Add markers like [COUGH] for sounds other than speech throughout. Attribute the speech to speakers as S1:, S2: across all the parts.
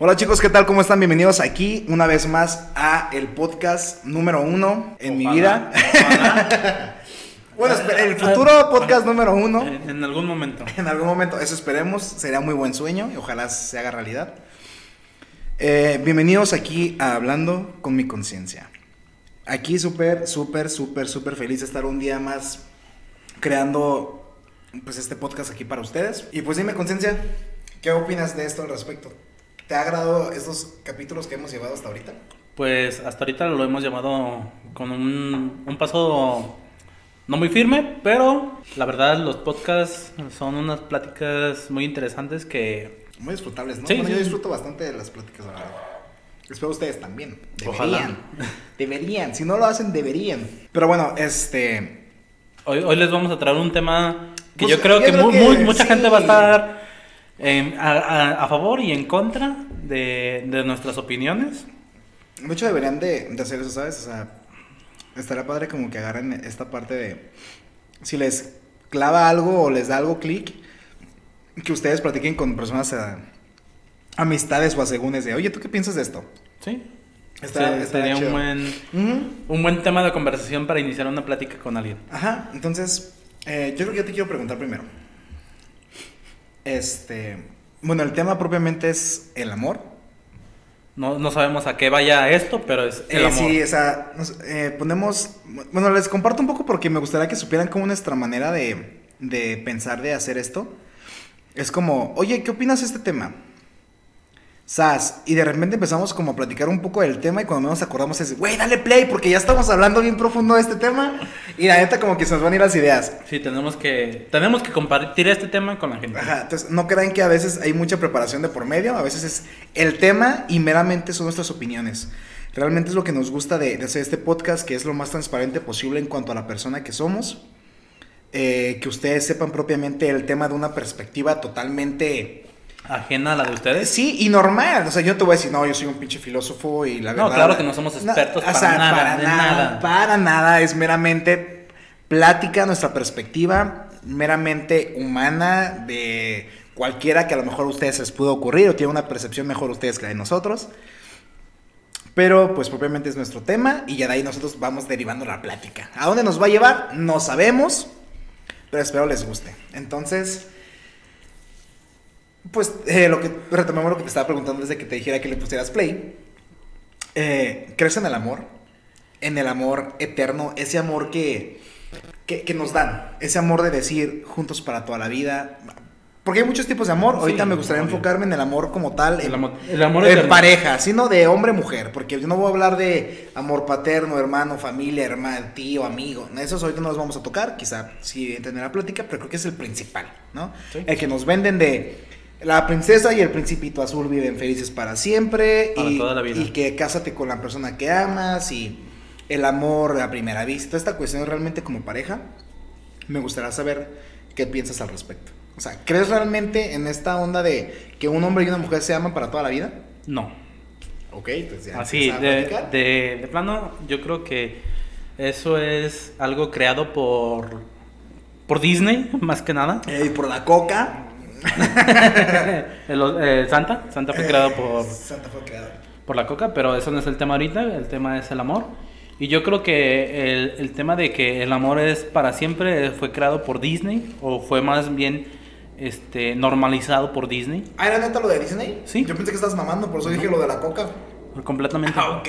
S1: Hola chicos, ¿qué tal? ¿Cómo están? Bienvenidos aquí una vez más a el podcast número uno en mi vida. [LAUGHS] bueno, el futuro podcast número uno.
S2: En, en algún momento.
S1: En algún momento, eso esperemos. Sería muy buen sueño y ojalá se haga realidad. Eh, bienvenidos aquí a Hablando con mi conciencia. Aquí súper, súper, súper, súper feliz de estar un día más creando pues este podcast aquí para ustedes. Y pues dime conciencia, ¿qué opinas de esto al respecto? ¿Te ha agradado estos capítulos que hemos llevado hasta ahorita?
S2: Pues hasta ahorita lo hemos llevado con un, un paso no muy firme, pero la verdad los podcasts son unas pláticas muy interesantes que...
S1: Muy disfrutables, ¿no?
S2: Sí,
S1: bueno,
S2: sí,
S1: yo disfruto bastante de las pláticas, la verdad. Espero ustedes también. Deberían.
S2: Ojalá.
S1: Deberían. Si no lo hacen, deberían. Pero bueno, este...
S2: Hoy, hoy les vamos a traer un tema que
S1: Pues,
S2: yo creo
S1: yo
S2: que,
S1: creo
S2: mu-
S1: que
S2: muy- mucha
S1: sí.
S2: gente va a estar en- a, a- a favor y en contra de, de nuestras opiniones.
S1: Hecho, deberían de, de hacer eso, ¿sabes? O sea, estaría padre como que agarren esta parte de... Si les clava algo o les da algo clic, que ustedes platiquen con personas, eh, amistades o asegúnes de, oye, ¿tú qué piensas de esto?
S2: Sí.
S1: Está-
S2: Se-
S1: está
S2: sería
S1: chido.
S2: un buen,
S1: Ujú.
S2: un buen tema de conversación para iniciar una plática con alguien.
S1: Ajá, entonces, eh, yo creo que yo te quiero preguntar primero. Este, bueno, el tema propiamente es el amor.
S2: No, no sabemos a qué vaya esto, pero es el
S1: Eh,
S2: amor.
S1: Sí, o sea, nos- eh, ponemos, bueno, les comparto un poco porque me gustaría que supieran cómo nuestra manera de, de pensar de hacer esto. Es como, oye, ¿qué opinas de este tema? Sas, y de repente empezamos como a platicar un poco del tema y cuando menos acordamos es, güey, dale play porque ya estamos hablando bien profundo de este tema y la neta como que se nos van a ir las ideas.
S2: Sí, tenemos que, tenemos que compartir este tema con la gente.
S1: Ajá, entonces no crean que a veces hay mucha preparación de por medio, a veces es el tema y meramente son nuestras opiniones. Realmente es lo que nos gusta de, de hacer este podcast, que es lo más transparente posible en cuanto a la persona que somos. Eh, que ustedes sepan propiamente el tema de una perspectiva totalmente...
S2: Ajena a la de ustedes.
S1: Sí, y normal. O sea, yo no te voy a decir, no, yo soy un pinche filósofo y la
S2: No,
S1: verdad...
S2: claro que no somos expertos
S1: o
S2: para
S1: sea,
S2: nada,
S1: Para
S2: de
S1: nada,
S2: nada.
S1: para nada. Es meramente plática, nuestra perspectiva, meramente humana de cualquiera que a lo mejor a ustedes les pudo ocurrir o tiene una percepción mejor ustedes que la de nosotros. Pero pues propiamente es nuestro tema y ya de ahí nosotros vamos derivando la plática. ¿A dónde nos va a llevar? No sabemos, pero espero les guste. Entonces, pues eh, lo que retomemos lo que te estaba preguntando desde que te dijera que le pusieras play. Eh, ¿Crees en el amor? En el amor eterno, ese amor que, que, que nos dan, ese amor de decir juntos para toda la vida. Porque hay muchos tipos de amor.
S2: Sí,
S1: Ahorita me gustaría enfocarme en el amor como tal.
S2: El
S1: en-
S2: amor, el amor
S1: en
S2: eterno.
S1: pareja, sino de hombre-mujer, porque yo no voy a hablar de amor paterno, hermano, familia, hermano, tío, amigo. Esos ahorita no los vamos a tocar, quizá sí entender la plática, pero creo que es el principal, ¿no?
S2: Sí.
S1: El que nos venden de la princesa y el principito azul viven felices para siempre
S2: Para
S1: y,
S2: toda la vida.
S1: y que cásate con la persona que amas y el amor a primera vista. Esta cuestión realmente como pareja, me gustaría saber qué piensas al respecto. O sea, ¿crees realmente en esta onda de que un hombre y una mujer se aman para toda la vida?
S2: No.
S1: Ok, pues ya.
S2: Así, de, de, de plano, yo creo que eso es algo creado por, por Disney, [LAUGHS] más que nada.
S1: Y por la coca. [LAUGHS]
S2: El- eh, Santa, Santa fue creado por,
S1: Santa fue creado.
S2: por la coca, pero eso no es el tema ahorita, el tema es el amor. Y yo creo que el, el tema de que el amor es para siempre fue creado por Disney, o fue más bien este, normalizado por Disney,
S1: Ah, ¿era neta lo de Disney?
S2: Sí.
S1: Yo pensé que estás mamando, por eso dije lo de la coca.
S2: completamente.
S1: Ah, ok.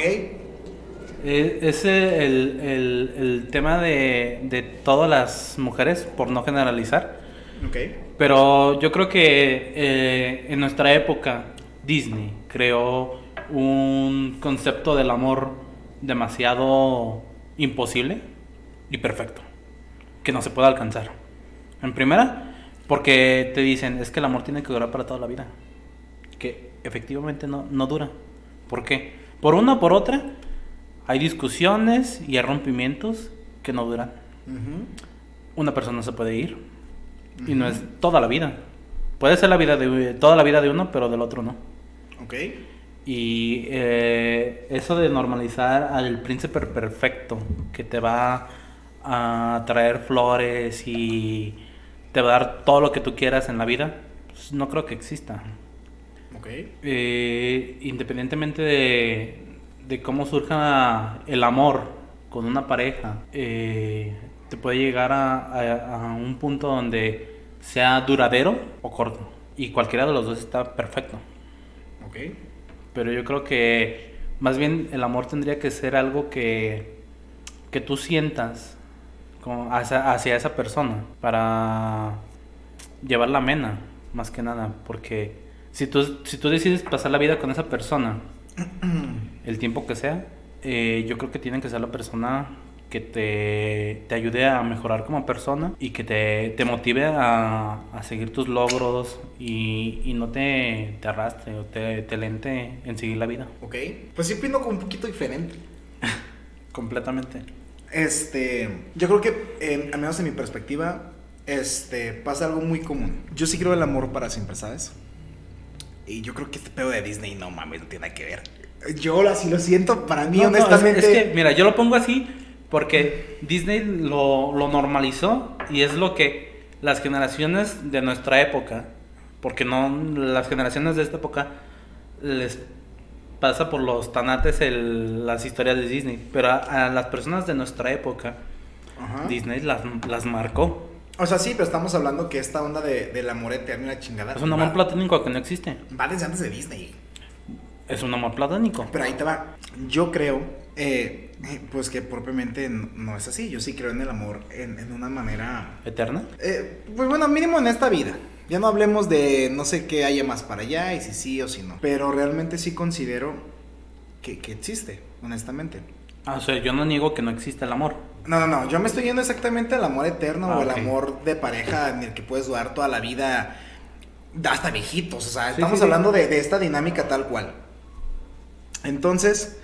S2: Eh, Ese el, el, el tema de, de todas las mujeres, por no generalizar.
S1: Ok.
S2: Pero yo creo que eh, en nuestra época Disney creó un concepto del amor demasiado imposible y perfecto, que no se puede alcanzar. En primera, porque te dicen, es que el amor tiene que durar para toda la vida, que efectivamente no, no dura. ¿Por qué? Por una o por otra, hay discusiones y hay rompimientos que no duran. Una persona se puede ir y no es toda la vida. Puede ser la vida de toda la vida de uno, pero del otro no.
S1: Ok.
S2: Y eh, eso de normalizar al príncipe perfecto que te va a traer flores y te va a dar todo lo que tú quieras en la vida, pues no creo que exista.
S1: Ok.
S2: Eh, independientemente de, de cómo surja el amor con una pareja, eh, te puede llegar a, a- a un punto donde sea duradero o corto. Y cualquiera de los dos está perfecto.
S1: Ok.
S2: Pero yo creo que más bien el amor tendría que ser algo que, que tú sientas como hacia, hacia esa persona para llevarla amena, más que nada. Porque si tú, si tú decides pasar la vida con esa persona, el tiempo que sea, eh, yo creo que tiene que ser la persona que te, te ayude a mejorar como persona y que te, te motive a, a seguir tus logros y, y no te, te arrastre o te, te lente en seguir la vida.
S1: Ok. Pues sí opino como un poquito diferente. [LAUGHS]
S2: Completamente.
S1: Este, yo creo que, eh, al menos en mi perspectiva, este, pasa algo muy común. Yo sí creo el amor para siempre, ¿sabes? Y yo creo que este pedo de Disney, no mames, no tiene nada que ver. Yo así lo siento, para mí,
S2: No, no, es-
S1: honestamente.
S2: es, que, mira, yo lo pongo así porque Disney lo, lo normalizó y es lo que las generaciones de nuestra época, porque no las generaciones de esta época les pasa por los tanates el- las historias de Disney, pero a, a las personas de nuestra época
S1: Ajá.
S2: Disney las, las marcó.
S1: O sea, sí, pero estamos hablando que esta onda de, del amor eterno y la chingada.
S2: Es un amor
S1: va-
S2: platónico que no existe.
S1: Va desde antes de Disney.
S2: Es un amor platónico.
S1: Pero ahí te va. Yo creo, eh, eh, pues que propiamente no es así. Yo sí creo en el amor en, en una manera.
S2: ¿Eterna?
S1: eh, pues bueno, mínimo en esta vida. Ya no hablemos de no sé qué haya más para allá y si sí o si no. Pero realmente sí considero que, que existe, honestamente.
S2: Ah, o sea, yo no niego que no existe el amor.
S1: No, no, no. Yo me estoy yendo exactamente al amor eterno
S2: Ah,
S1: o el
S2: ok.
S1: amor de pareja en el que puedes durar toda la vida hasta viejitos. O sea,
S2: Sí,
S1: estamos
S2: sí, sí.
S1: hablando de, de esta dinámica tal cual. Entonces,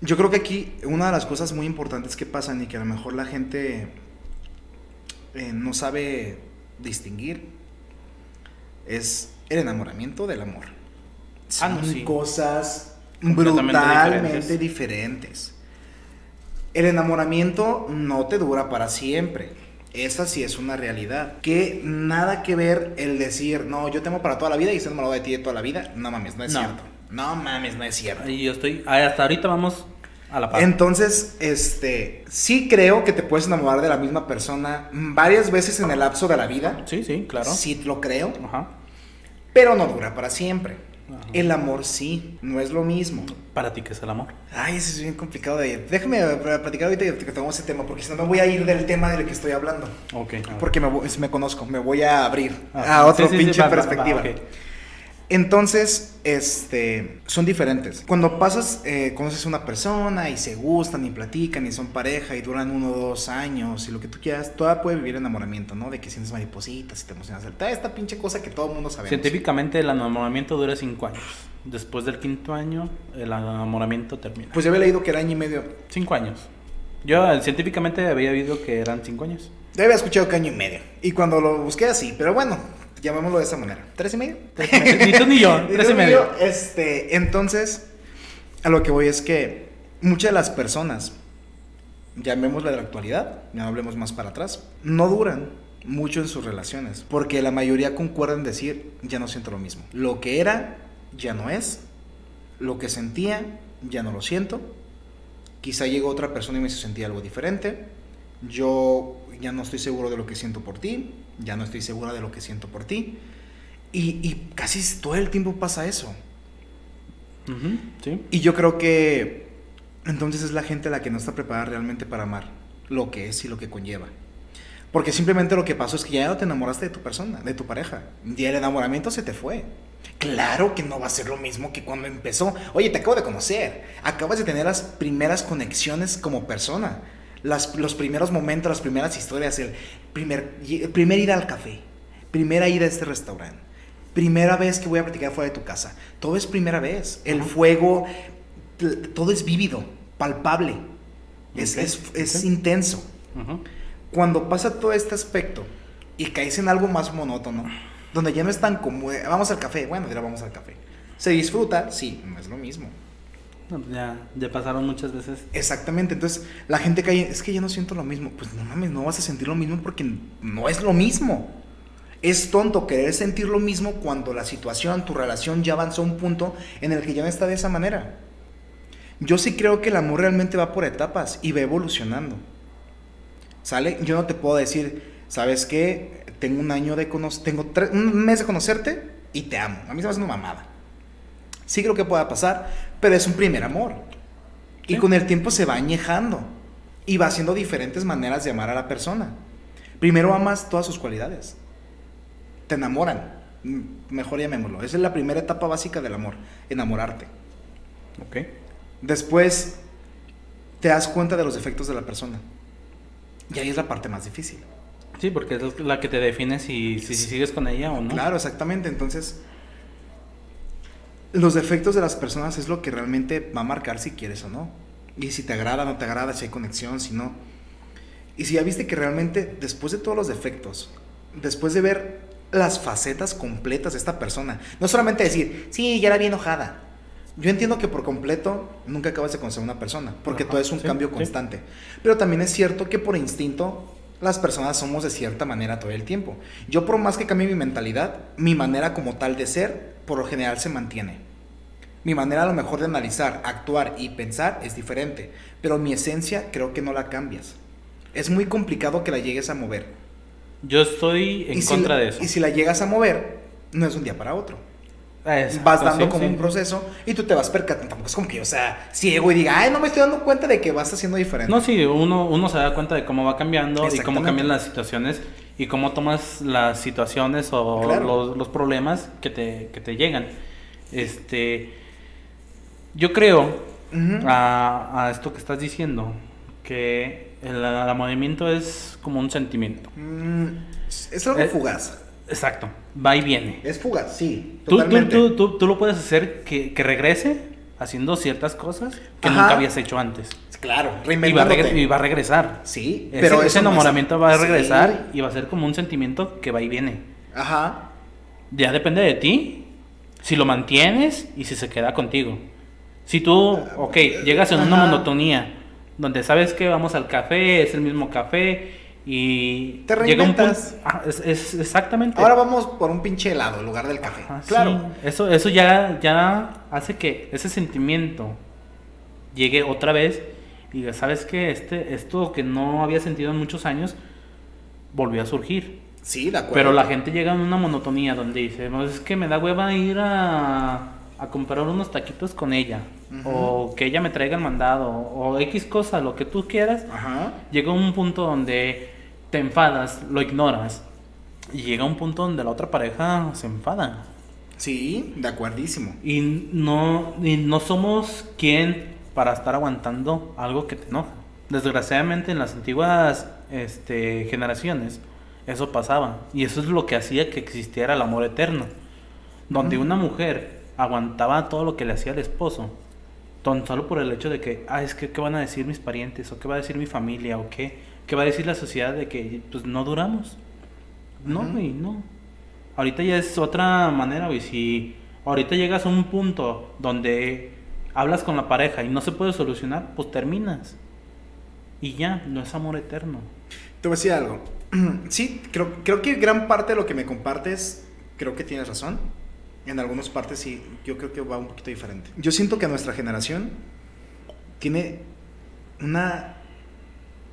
S1: yo creo que aquí una de las cosas muy importantes que pasan y que a lo mejor la gente eh, no sabe distinguir es el enamoramiento del amor.
S2: Ah, no,
S1: Son
S2: sí.
S1: cosas brutalmente
S2: diferentes.
S1: diferentes. El enamoramiento no te dura para siempre. Esa sí es una realidad. Que nada que ver el decir, no, yo te amo para toda la vida y estoy enamorado de ti de toda la vida. No mames, no es
S2: No.
S1: cierto. No mames, no es cierto.
S2: Y yo estoy, hasta ahorita vamos a la par.
S1: Entonces, este, sí creo que te puedes enamorar de la misma persona varias veces en el lapso de la vida.
S2: Sí, sí, claro.
S1: Sí lo creo,
S2: Ajá.
S1: pero no dura para siempre.
S2: Ajá.
S1: El amor sí, no es lo mismo.
S2: Para ti, ¿qué es el amor?
S1: Ay, eso es bien complicado de... Déjame eh, platicar ahorita y que tomamos ese tema, porque si no me voy a ir del tema del que estoy hablando.
S2: Ok.
S1: Porque me, me conozco, me voy a abrir
S2: Ah,
S1: a otra
S2: sí, sí, sí,
S1: pinche
S2: va, va, va,
S1: perspectiva. Entonces, este, son diferentes. Cuando pasas, eh, conoces a una persona y se gustan y platican y son pareja y duran uno o dos años y lo que tú quieras, todavía puede vivir enamoramiento, ¿no? De que sientes maripositas y te emocionas. Toda esta pinche cosa que todo el mundo sabe.
S2: Científicamente el enamoramiento dura 5 años. Después del quinto año, el enamoramiento termina.
S1: Pues yo había leído que era año y medio.
S2: 5 años. Yo eh, científicamente había oído que eran 5 años.
S1: Yo había escuchado que año y medio. Y cuando lo busqué así, pero bueno, llamémoslo de esa manera. ¿Tres y medio?
S2: ni tú ni yo, [LAUGHS]
S1: Y
S2: 3
S1: tú
S2: y medio.
S1: Este, entonces, a lo que voy es que muchas de las personas, llamémosla de la actualidad, ya no hablemos más para atrás, no duran mucho en sus relaciones, porque la mayoría concuerdan en decir, ya no siento lo mismo. Lo que era, ya no es. Lo que sentía, ya no lo siento. Quizá llegó otra persona y me sentir algo diferente. Yo ya no estoy seguro de lo que siento por ti, ya no estoy segura de lo que siento por ti. Y, y casi todo el tiempo pasa eso.
S2: Sí.
S1: Y yo creo que entonces es la gente la que no está preparada realmente para amar lo que es y lo que conlleva. Porque simplemente lo que pasó es que ya no te enamoraste de tu persona, de tu pareja. Y el enamoramiento se te fue. Claro que no va a ser lo mismo que cuando empezó. Oye, te acabo de conocer. Acabas de tener las primeras conexiones como persona. Las, los primeros momentos, las primeras historias. El primer, el primer ida al café. Primera ida a este restaurante. Primera vez que voy a platicar fuera de tu casa. Todo es primera vez. El fuego, todo es vívido, palpable. Es, es, es intenso cuando pasa todo este aspecto y caes en algo más monótono, donde ya no es tan como, de, vamos al café, bueno, dirá vamos al café. Se disfruta, sí, no es lo mismo.
S2: Ya, ya pasaron muchas veces.
S1: Exactamente, entonces la gente cae, es que ya no siento lo mismo. Pues no mames, no vas a sentir lo mismo porque no es lo mismo. Es tonto querer sentir lo mismo cuando la situación, tu relación ya avanzó a un punto en el que ya no está de esa manera. Yo sí creo que el amor realmente va por etapas y va evolucionando. ¿Sale? Yo no te puedo decir, ¿sabes qué? Tengo un año de tengo un mes de conocerte y te amo. A mí se me hace una mamada. Sí creo que pueda pasar, pero es un primer amor. Y con el tiempo se va añejando y va haciendo diferentes maneras de amar a la persona. Primero amas todas sus cualidades. Te enamoran. Mejor llamémoslo. Esa es la primera etapa básica del amor, enamorarte.
S2: Ok.
S1: Después te das cuenta de los defectos de la persona. Y ahí es la parte más difícil.
S2: Sí, porque es la que te define si, si, sigues con ella o no.
S1: Claro, exactamente. Entonces, los defectos de las personas es lo que realmente va a marcar si quieres o no. Y si te agrada, no te agrada, si hay conexión, si no. Y si ya viste que realmente, después de todos los defectos, después de ver las facetas completas de esta persona, no solamente decir, sí, ya era bien enojada. Yo entiendo que por completo nunca acabas de conocer a una persona, porque todo es un cambio constante. Pero también es cierto que por instinto las personas somos de cierta manera todo el tiempo. Yo por más que cambie mi mentalidad, mi manera como tal de ser, por lo general se mantiene. Mi manera a lo mejor de analizar, actuar y pensar es diferente, pero mi esencia creo que no la cambias. Es muy complicado que la llegues a mover.
S2: Yo estoy en contra de eso.
S1: Y si la llegas a mover, no es un día para otro vas dando como un proceso y tú te vas percatando. Tampoco es como que, o sea, ciego y diga, ay, no me estoy dando cuenta de que vas haciendo diferente.
S2: No, sí, uno, uno se da cuenta de cómo va cambiando y cómo cambian las situaciones y cómo tomas las situaciones o los, los, problemas que te, que te llegan. Este, yo creo a, a, esto que estás diciendo, que el enamoramiento es como un sentimiento.
S1: Mm, es algo eh, fugaz.
S2: Exacto, va y viene.
S1: Es fugaz, sí.
S2: Totalmente. Tú, tú, tú, lo puedes hacer que, que, regrese haciendo ciertas cosas que nunca habías hecho antes.
S1: Claro,
S2: a y va a regresar.
S1: Sí,
S2: pero ese enamoramiento va a regresar y va a ser como un sentimiento que va y viene.
S1: Ajá.
S2: Ya depende de ti si lo mantienes y si se queda contigo. Si tú, ok, llegas en una monotonía donde sabes que vamos al café, es el mismo café y
S1: te llega un punto.
S2: es, exactamente.
S1: Ahora vamos por un pinche helado en lugar del café.
S2: claro. eso, eso ya, ya hace que ese sentimiento llegue otra vez y ya sabes que este, esto que no había sentido en muchos años volvió a surgir.
S1: Sí, de acuerdo.
S2: Pero la gente llega en una monotonía donde dice, es que me da hueva ir a, a comprar unos taquitos con ella. O que ella me traiga el mandado. O X cosa, lo que tú quieras. Llega un punto donde te enfadas, lo ignoras. Y llega un punto donde la otra pareja se enfada.
S1: Sí, de acuerdísimo.
S2: Y no, y no somos quien para estar aguantando algo que te enoja. Desgraciadamente en las antiguas este, generaciones eso pasaba. Y eso es lo que hacía que existiera el amor eterno. Donde una mujer aguantaba todo lo que le hacía el esposo. Tan solo por el hecho de que, ah, es que, ¿qué van a decir mis parientes? ¿O qué va a decir mi familia? ¿O qué? ¿Qué va a decir la sociedad de que, pues, no duramos? No, güey, no. Ahorita ya es otra manera, güey. Si ahorita llegas a un punto donde hablas con la pareja y no se puede solucionar, pues terminas. Y ya, no es amor eterno.
S1: Te voy a decir algo. [CLEARS THROAT] Sí, creo, creo que gran parte de lo que me compartes, creo que tienes razón en algunas partes sí, yo creo que va un poquito diferente. Yo siento que nuestra generación tiene una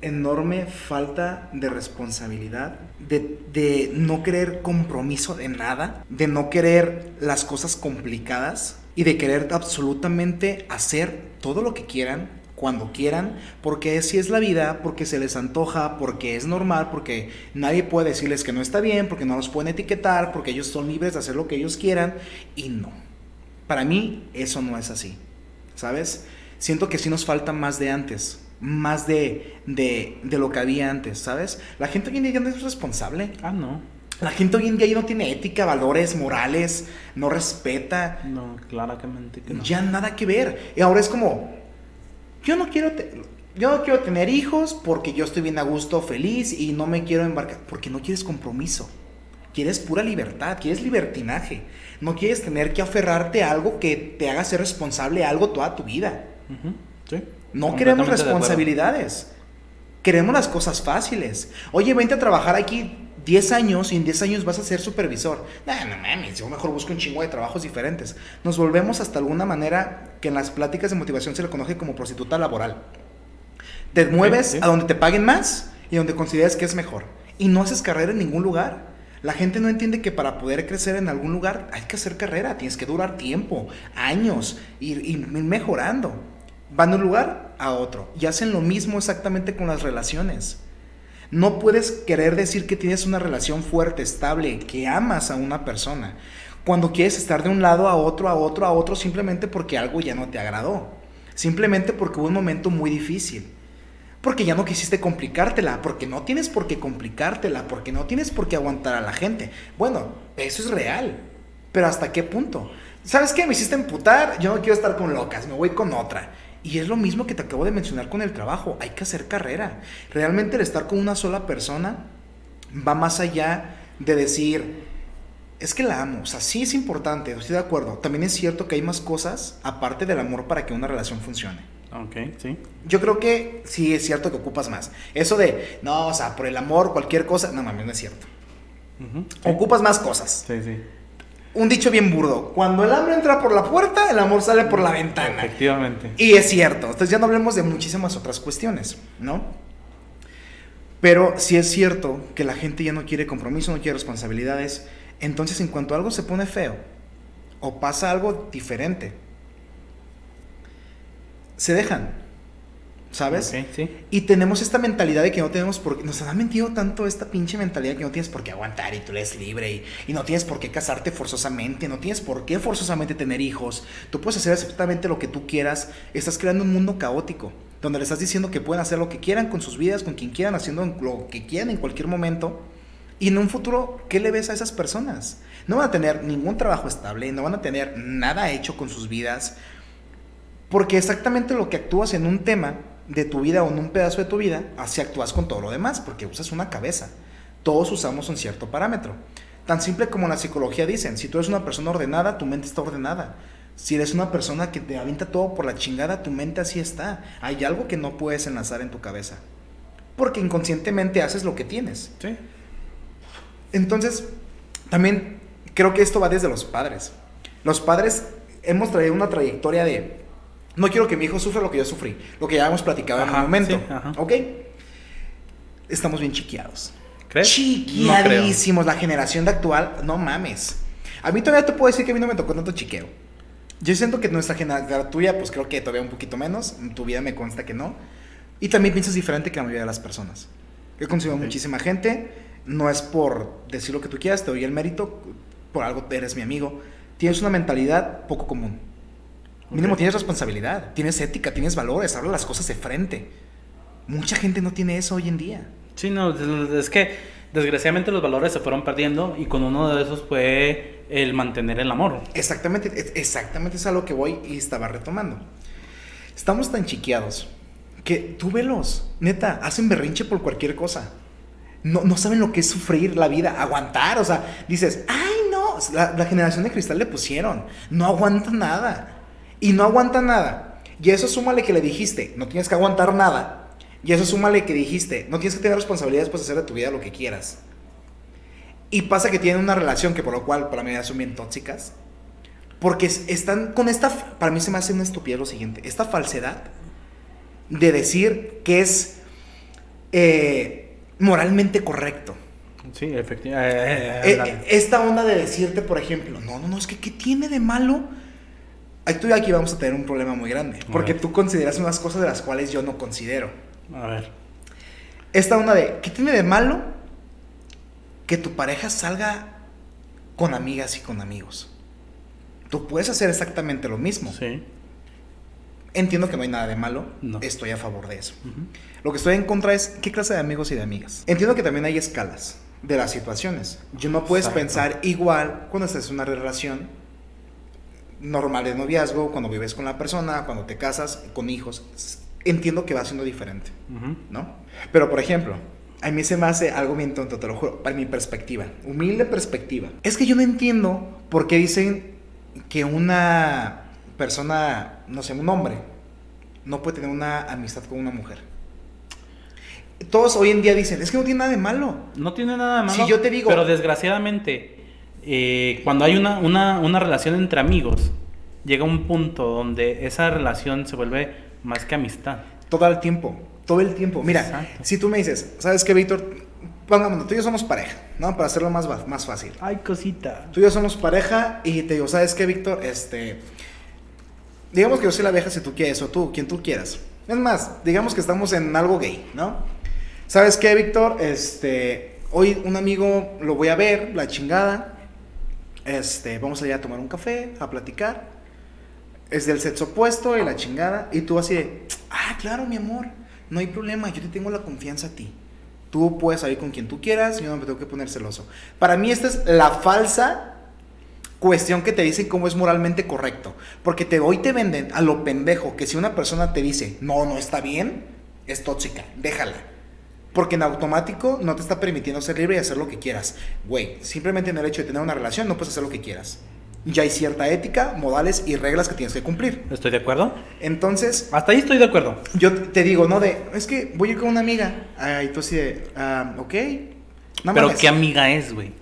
S1: enorme falta de responsabilidad, de, de, no querer compromiso de nada, de no querer las cosas complicadas y de querer absolutamente hacer todo lo que quieran cuando quieran, porque si es la vida, porque se les antoja, porque es normal, porque nadie puede decirles que no está bien, porque no los pueden etiquetar, porque ellos son libres de hacer lo que ellos quieran, y no. Para mí eso no es así, ¿sabes? Siento que sí nos falta más de antes, más de, de, de lo que había antes, ¿sabes? La gente hoy en día ya no es responsable.
S2: Ah, no.
S1: La gente hoy en día ya no tiene ética, valores, morales, no respeta.
S2: No, claramente que no.
S1: Ya nada que ver. Y ahora es como, yo no quiero, yo no quiero tener hijos porque yo estoy bien a gusto, feliz y no me quiero embarcar, porque no quieres compromiso. Quieres pura libertad, quieres libertinaje. No quieres tener que aferrarte a algo que te haga ser responsable de algo toda tu vida. No queremos responsabilidades. Queremos las cosas fáciles. Oye, vente a trabajar aquí 10 años y en 10 años vas a ser supervisor. No, no mames, yo mejor busco un chingo de trabajos diferentes. Nos volvemos hasta alguna manera que en las pláticas de motivación se le conoce como prostituta laboral. Te mueves
S2: sí.
S1: a donde te paguen más y donde consideres que es mejor. Y no haces carrera en ningún lugar. La gente no entiende que para poder crecer en algún lugar hay que hacer carrera, tienes que durar tiempo, años, ir, ir mejorando. Van de un lugar a otro y hacen lo mismo exactamente con las relaciones. No puedes querer decir que tienes una relación fuerte, estable, que amas a una persona, cuando quieres estar de un lado a otro, a otro, a otro, simplemente porque algo ya no te agradó. Simplemente porque hubo un momento muy difícil. Porque ya no quisiste complicártela, porque no tienes por qué complicártela, porque no tienes por qué aguantar a la gente. Bueno, eso es real. Pero ¿hasta qué punto? ¿Sabes qué? Me hiciste emputar, yo no quiero estar con locas, me voy con otra. Y es lo mismo que te acabo de mencionar con el trabajo, hay que hacer carrera. Realmente el estar con una sola persona va más allá de decir, es que la amo, o sea, sí es importante, estoy de acuerdo. También es cierto que hay más cosas aparte del amor para que una relación funcione.
S2: Ok, sí.
S1: Yo creo que sí es cierto que ocupas más. Eso de, no, o sea, por el amor, cualquier cosa, no mames, no es cierto.
S2: Ujú, sí.
S1: Ocupas más cosas.
S2: Sí, sí.
S1: Un dicho bien burdo, cuando el hambre entra por la puerta, el amor sale por la ventana.
S2: Efectivamente.
S1: Y es cierto, entonces ya no hablemos de muchísimas otras cuestiones, ¿no? Pero si es cierto que la gente ya no quiere compromiso, no quiere responsabilidades, entonces en cuanto algo se pone feo o pasa algo diferente, se dejan, ¿sabes?
S2: Ok, sí.
S1: Y tenemos esta mentalidad de que no tenemos por qué. Nos ha mentido tanto esta pinche mentalidad que no tienes por qué aguantar y tú eres libre y, y no tienes por qué casarte forzosamente, no tienes por qué forzosamente tener hijos. Tú puedes hacer exactamente lo que tú quieras. Estás creando un mundo caótico donde le estás diciendo que pueden hacer lo que quieran con sus vidas, con quien quieran, haciendo lo que quieran en cualquier momento. Y en un futuro, ¿qué le ves a esas personas? No van a tener ningún trabajo estable, no van a tener nada hecho con sus vidas. Porque exactamente lo que actúas en un tema de tu vida o en un pedazo de tu vida, así actúas con todo lo demás, porque usas una cabeza. Todos usamos un cierto parámetro. Tan simple como en la psicología dicen, si tú eres una persona ordenada, tu mente está ordenada. Si eres una persona que te avienta todo por la chingada, tu mente así está. Hay algo que no puedes enlazar en tu cabeza. Porque inconscientemente haces lo que tienes.
S2: Sí.
S1: Entonces, también creo que esto va desde los padres. Los padres hemos traído una trayectoria de, no quiero que mi hijo sufra lo que yo sufrí, lo que ya hemos platicado en
S2: Ajá,
S1: un momento.
S2: sí, ajá.
S1: ¿Ok? Estamos bien chiqueados.
S2: ¿Crees?
S1: Chiquiadísimos. La generación de actual, no mames. A mí todavía te puedo decir que a mí no me tocó tanto chiqueo. Yo siento que nuestra generación, tuya, pues creo que todavía un poquito menos. En tu vida me consta que no. Y también piensas diferente que la mayoría de las personas. He conocido
S2: Ok.
S1: muchísima gente. No es por decir lo que tú quieras, te doy el mérito. Por algo eres mi amigo. Tienes una mentalidad poco común. Mínimo
S2: Ok.
S1: tienes responsabilidad, tienes ética, tienes valores, habla las cosas de frente. Mucha gente no tiene eso hoy en día.
S2: Sí, no, es que desgraciadamente los valores se fueron perdiendo y con uno de esos fue el mantener el amor.
S1: Exactamente, exactamente es a lo que voy y estaba retomando. Estamos tan chiqueados que tú velos, neta, hacen berrinche por cualquier cosa. No, no saben lo que es sufrir la vida, aguantar. O sea, dices, ay, no, la, la generación de cristal le pusieron, no aguanta nada. Y no aguanta nada. Y eso súmale que le dijiste, no tienes que aguantar nada. Y eso súmale que dijiste, no tienes que tener responsabilidades para hacer de tu vida lo que quieras. Y pasa que tienen una relación que por lo cual para mí son bien tóxicas. Porque es- están con esta, para mí se me hace una estupidez lo siguiente, esta falsedad de decir que es eh, moralmente correcto.
S2: Sí, efectivamente.
S1: Eh, esta onda de decirte, por ejemplo, no, no, no, es que ¿qué tiene de malo? Tú y aquí vamos a tener un problema muy grande, porque tú consideras unas cosas de las cuales yo no considero.
S2: a ver.
S1: Esta onda de, ¿qué tiene de malo que tu pareja salga con amigas y con amigos? Tú puedes hacer exactamente lo mismo.
S2: Sí.
S1: Entiendo que no hay nada de malo,
S2: No.
S1: estoy a favor de eso. Lo que estoy en contra es qué clase de amigos y de amigas. Entiendo que también hay escalas de las situaciones. Yo no puedes
S2: Exacto.
S1: pensar igual cuando estás en una relación normal de noviazgo, cuando vives con la persona, cuando te casas, con hijos. Entiendo que va siendo diferente. ¿no? Pero, por ejemplo, a mí se me hace algo bien tonto, te lo juro, para mi perspectiva, humilde perspectiva. Es que yo no entiendo por qué dicen que una persona, no sé, un hombre, no puede tener una amistad con una mujer. todos hoy en día dicen, es que no tiene nada de malo.
S2: No tiene nada de malo.
S1: Si yo te digo-
S2: Pero desgraciadamente, eh, cuando hay una, una, una relación entre amigos, llega un punto donde esa relación se vuelve más que amistad.
S1: Todo el tiempo, todo el tiempo. Mira,
S2: Exacto.
S1: si tú me dices, ¿sabes qué, Víctor? Pongámonos, tú y yo somos pareja, ¿no? Para hacerlo más, más fácil.
S2: Ay, cosita.
S1: Tú y yo somos pareja y te digo, ¿sabes qué, Víctor? Este. Digamos que yo soy la vieja si tú quieres, o tú, quien tú quieras. Es más, digamos que estamos en algo gay, ¿no? ¿Sabes qué, Víctor? Este. Hoy un amigo lo voy a ver, la chingada. Este, vamos allá a tomar un café, a platicar. Es del sexo opuesto y la chingada. Y tú así de, ah, claro, mi amor, no hay problema, yo te tengo la confianza a ti. Tú puedes salir con quien tú quieras, yo no me tengo que poner celoso. Para mí esta es la falsa cuestión que te dicen cómo es moralmente correcto. Porque te, hoy te venden a lo pendejo que si una persona te dice, no, no está bien, es tóxica, déjala. Porque en automático no te está permitiendo ser libre y hacer lo que quieras. Güey, simplemente en el hecho de tener una relación no puedes hacer lo que quieras. Ya hay cierta ética, modales y reglas que tienes que cumplir.
S2: ¿Estoy de acuerdo?
S1: Entonces,
S2: Hasta ahí estoy de acuerdo.
S1: yo te digo, no de, es que voy a ir con una amiga. Y tú así de, ah, ok. No
S2: Pero. ¿qué amiga es, güey?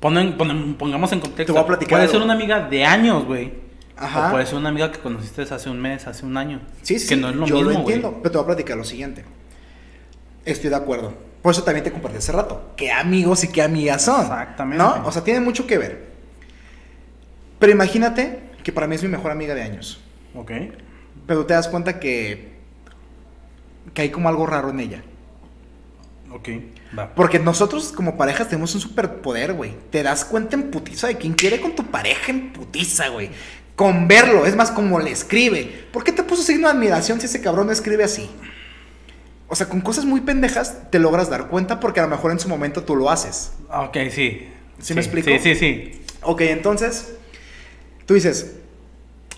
S2: Ponen- ponen- pongamos en contexto.
S1: Te voy a platicar
S2: Puede ser una amiga de años, güey.
S1: Ajá.
S2: O puede ser una amiga que conociste hace un mes, hace un año.
S1: Sí, sí,
S2: Que no es lo
S1: yo
S2: mismo,
S1: lo
S2: güey.
S1: entiendo, pero te voy a platicar lo siguiente. Estoy de acuerdo. Por eso también te compartí hace rato. ¿Qué amigos y qué amigas son?
S2: Exactamente.
S1: ¿No? O sea, tiene mucho que ver. Pero imagínate que para mí es mi mejor amiga de años.
S2: Ok.
S1: Pero te das cuenta que, que hay como algo raro en ella.
S2: Ok. Va.
S1: Porque nosotros como parejas tenemos un superpoder, güey. Te das cuenta en putiza de quién quiere con tu pareja en putiza, güey. Con verlo, es más, como le escribe. ¿Por qué te puso signo de admiración si ese cabrón no escribe así? O sea, con cosas muy pendejas te logras dar cuenta porque a lo mejor en su momento tú lo haces.
S2: Ok, sí.
S1: ¿Sí me explico?
S2: Sí, sí, sí.
S1: Ok, entonces, tú dices,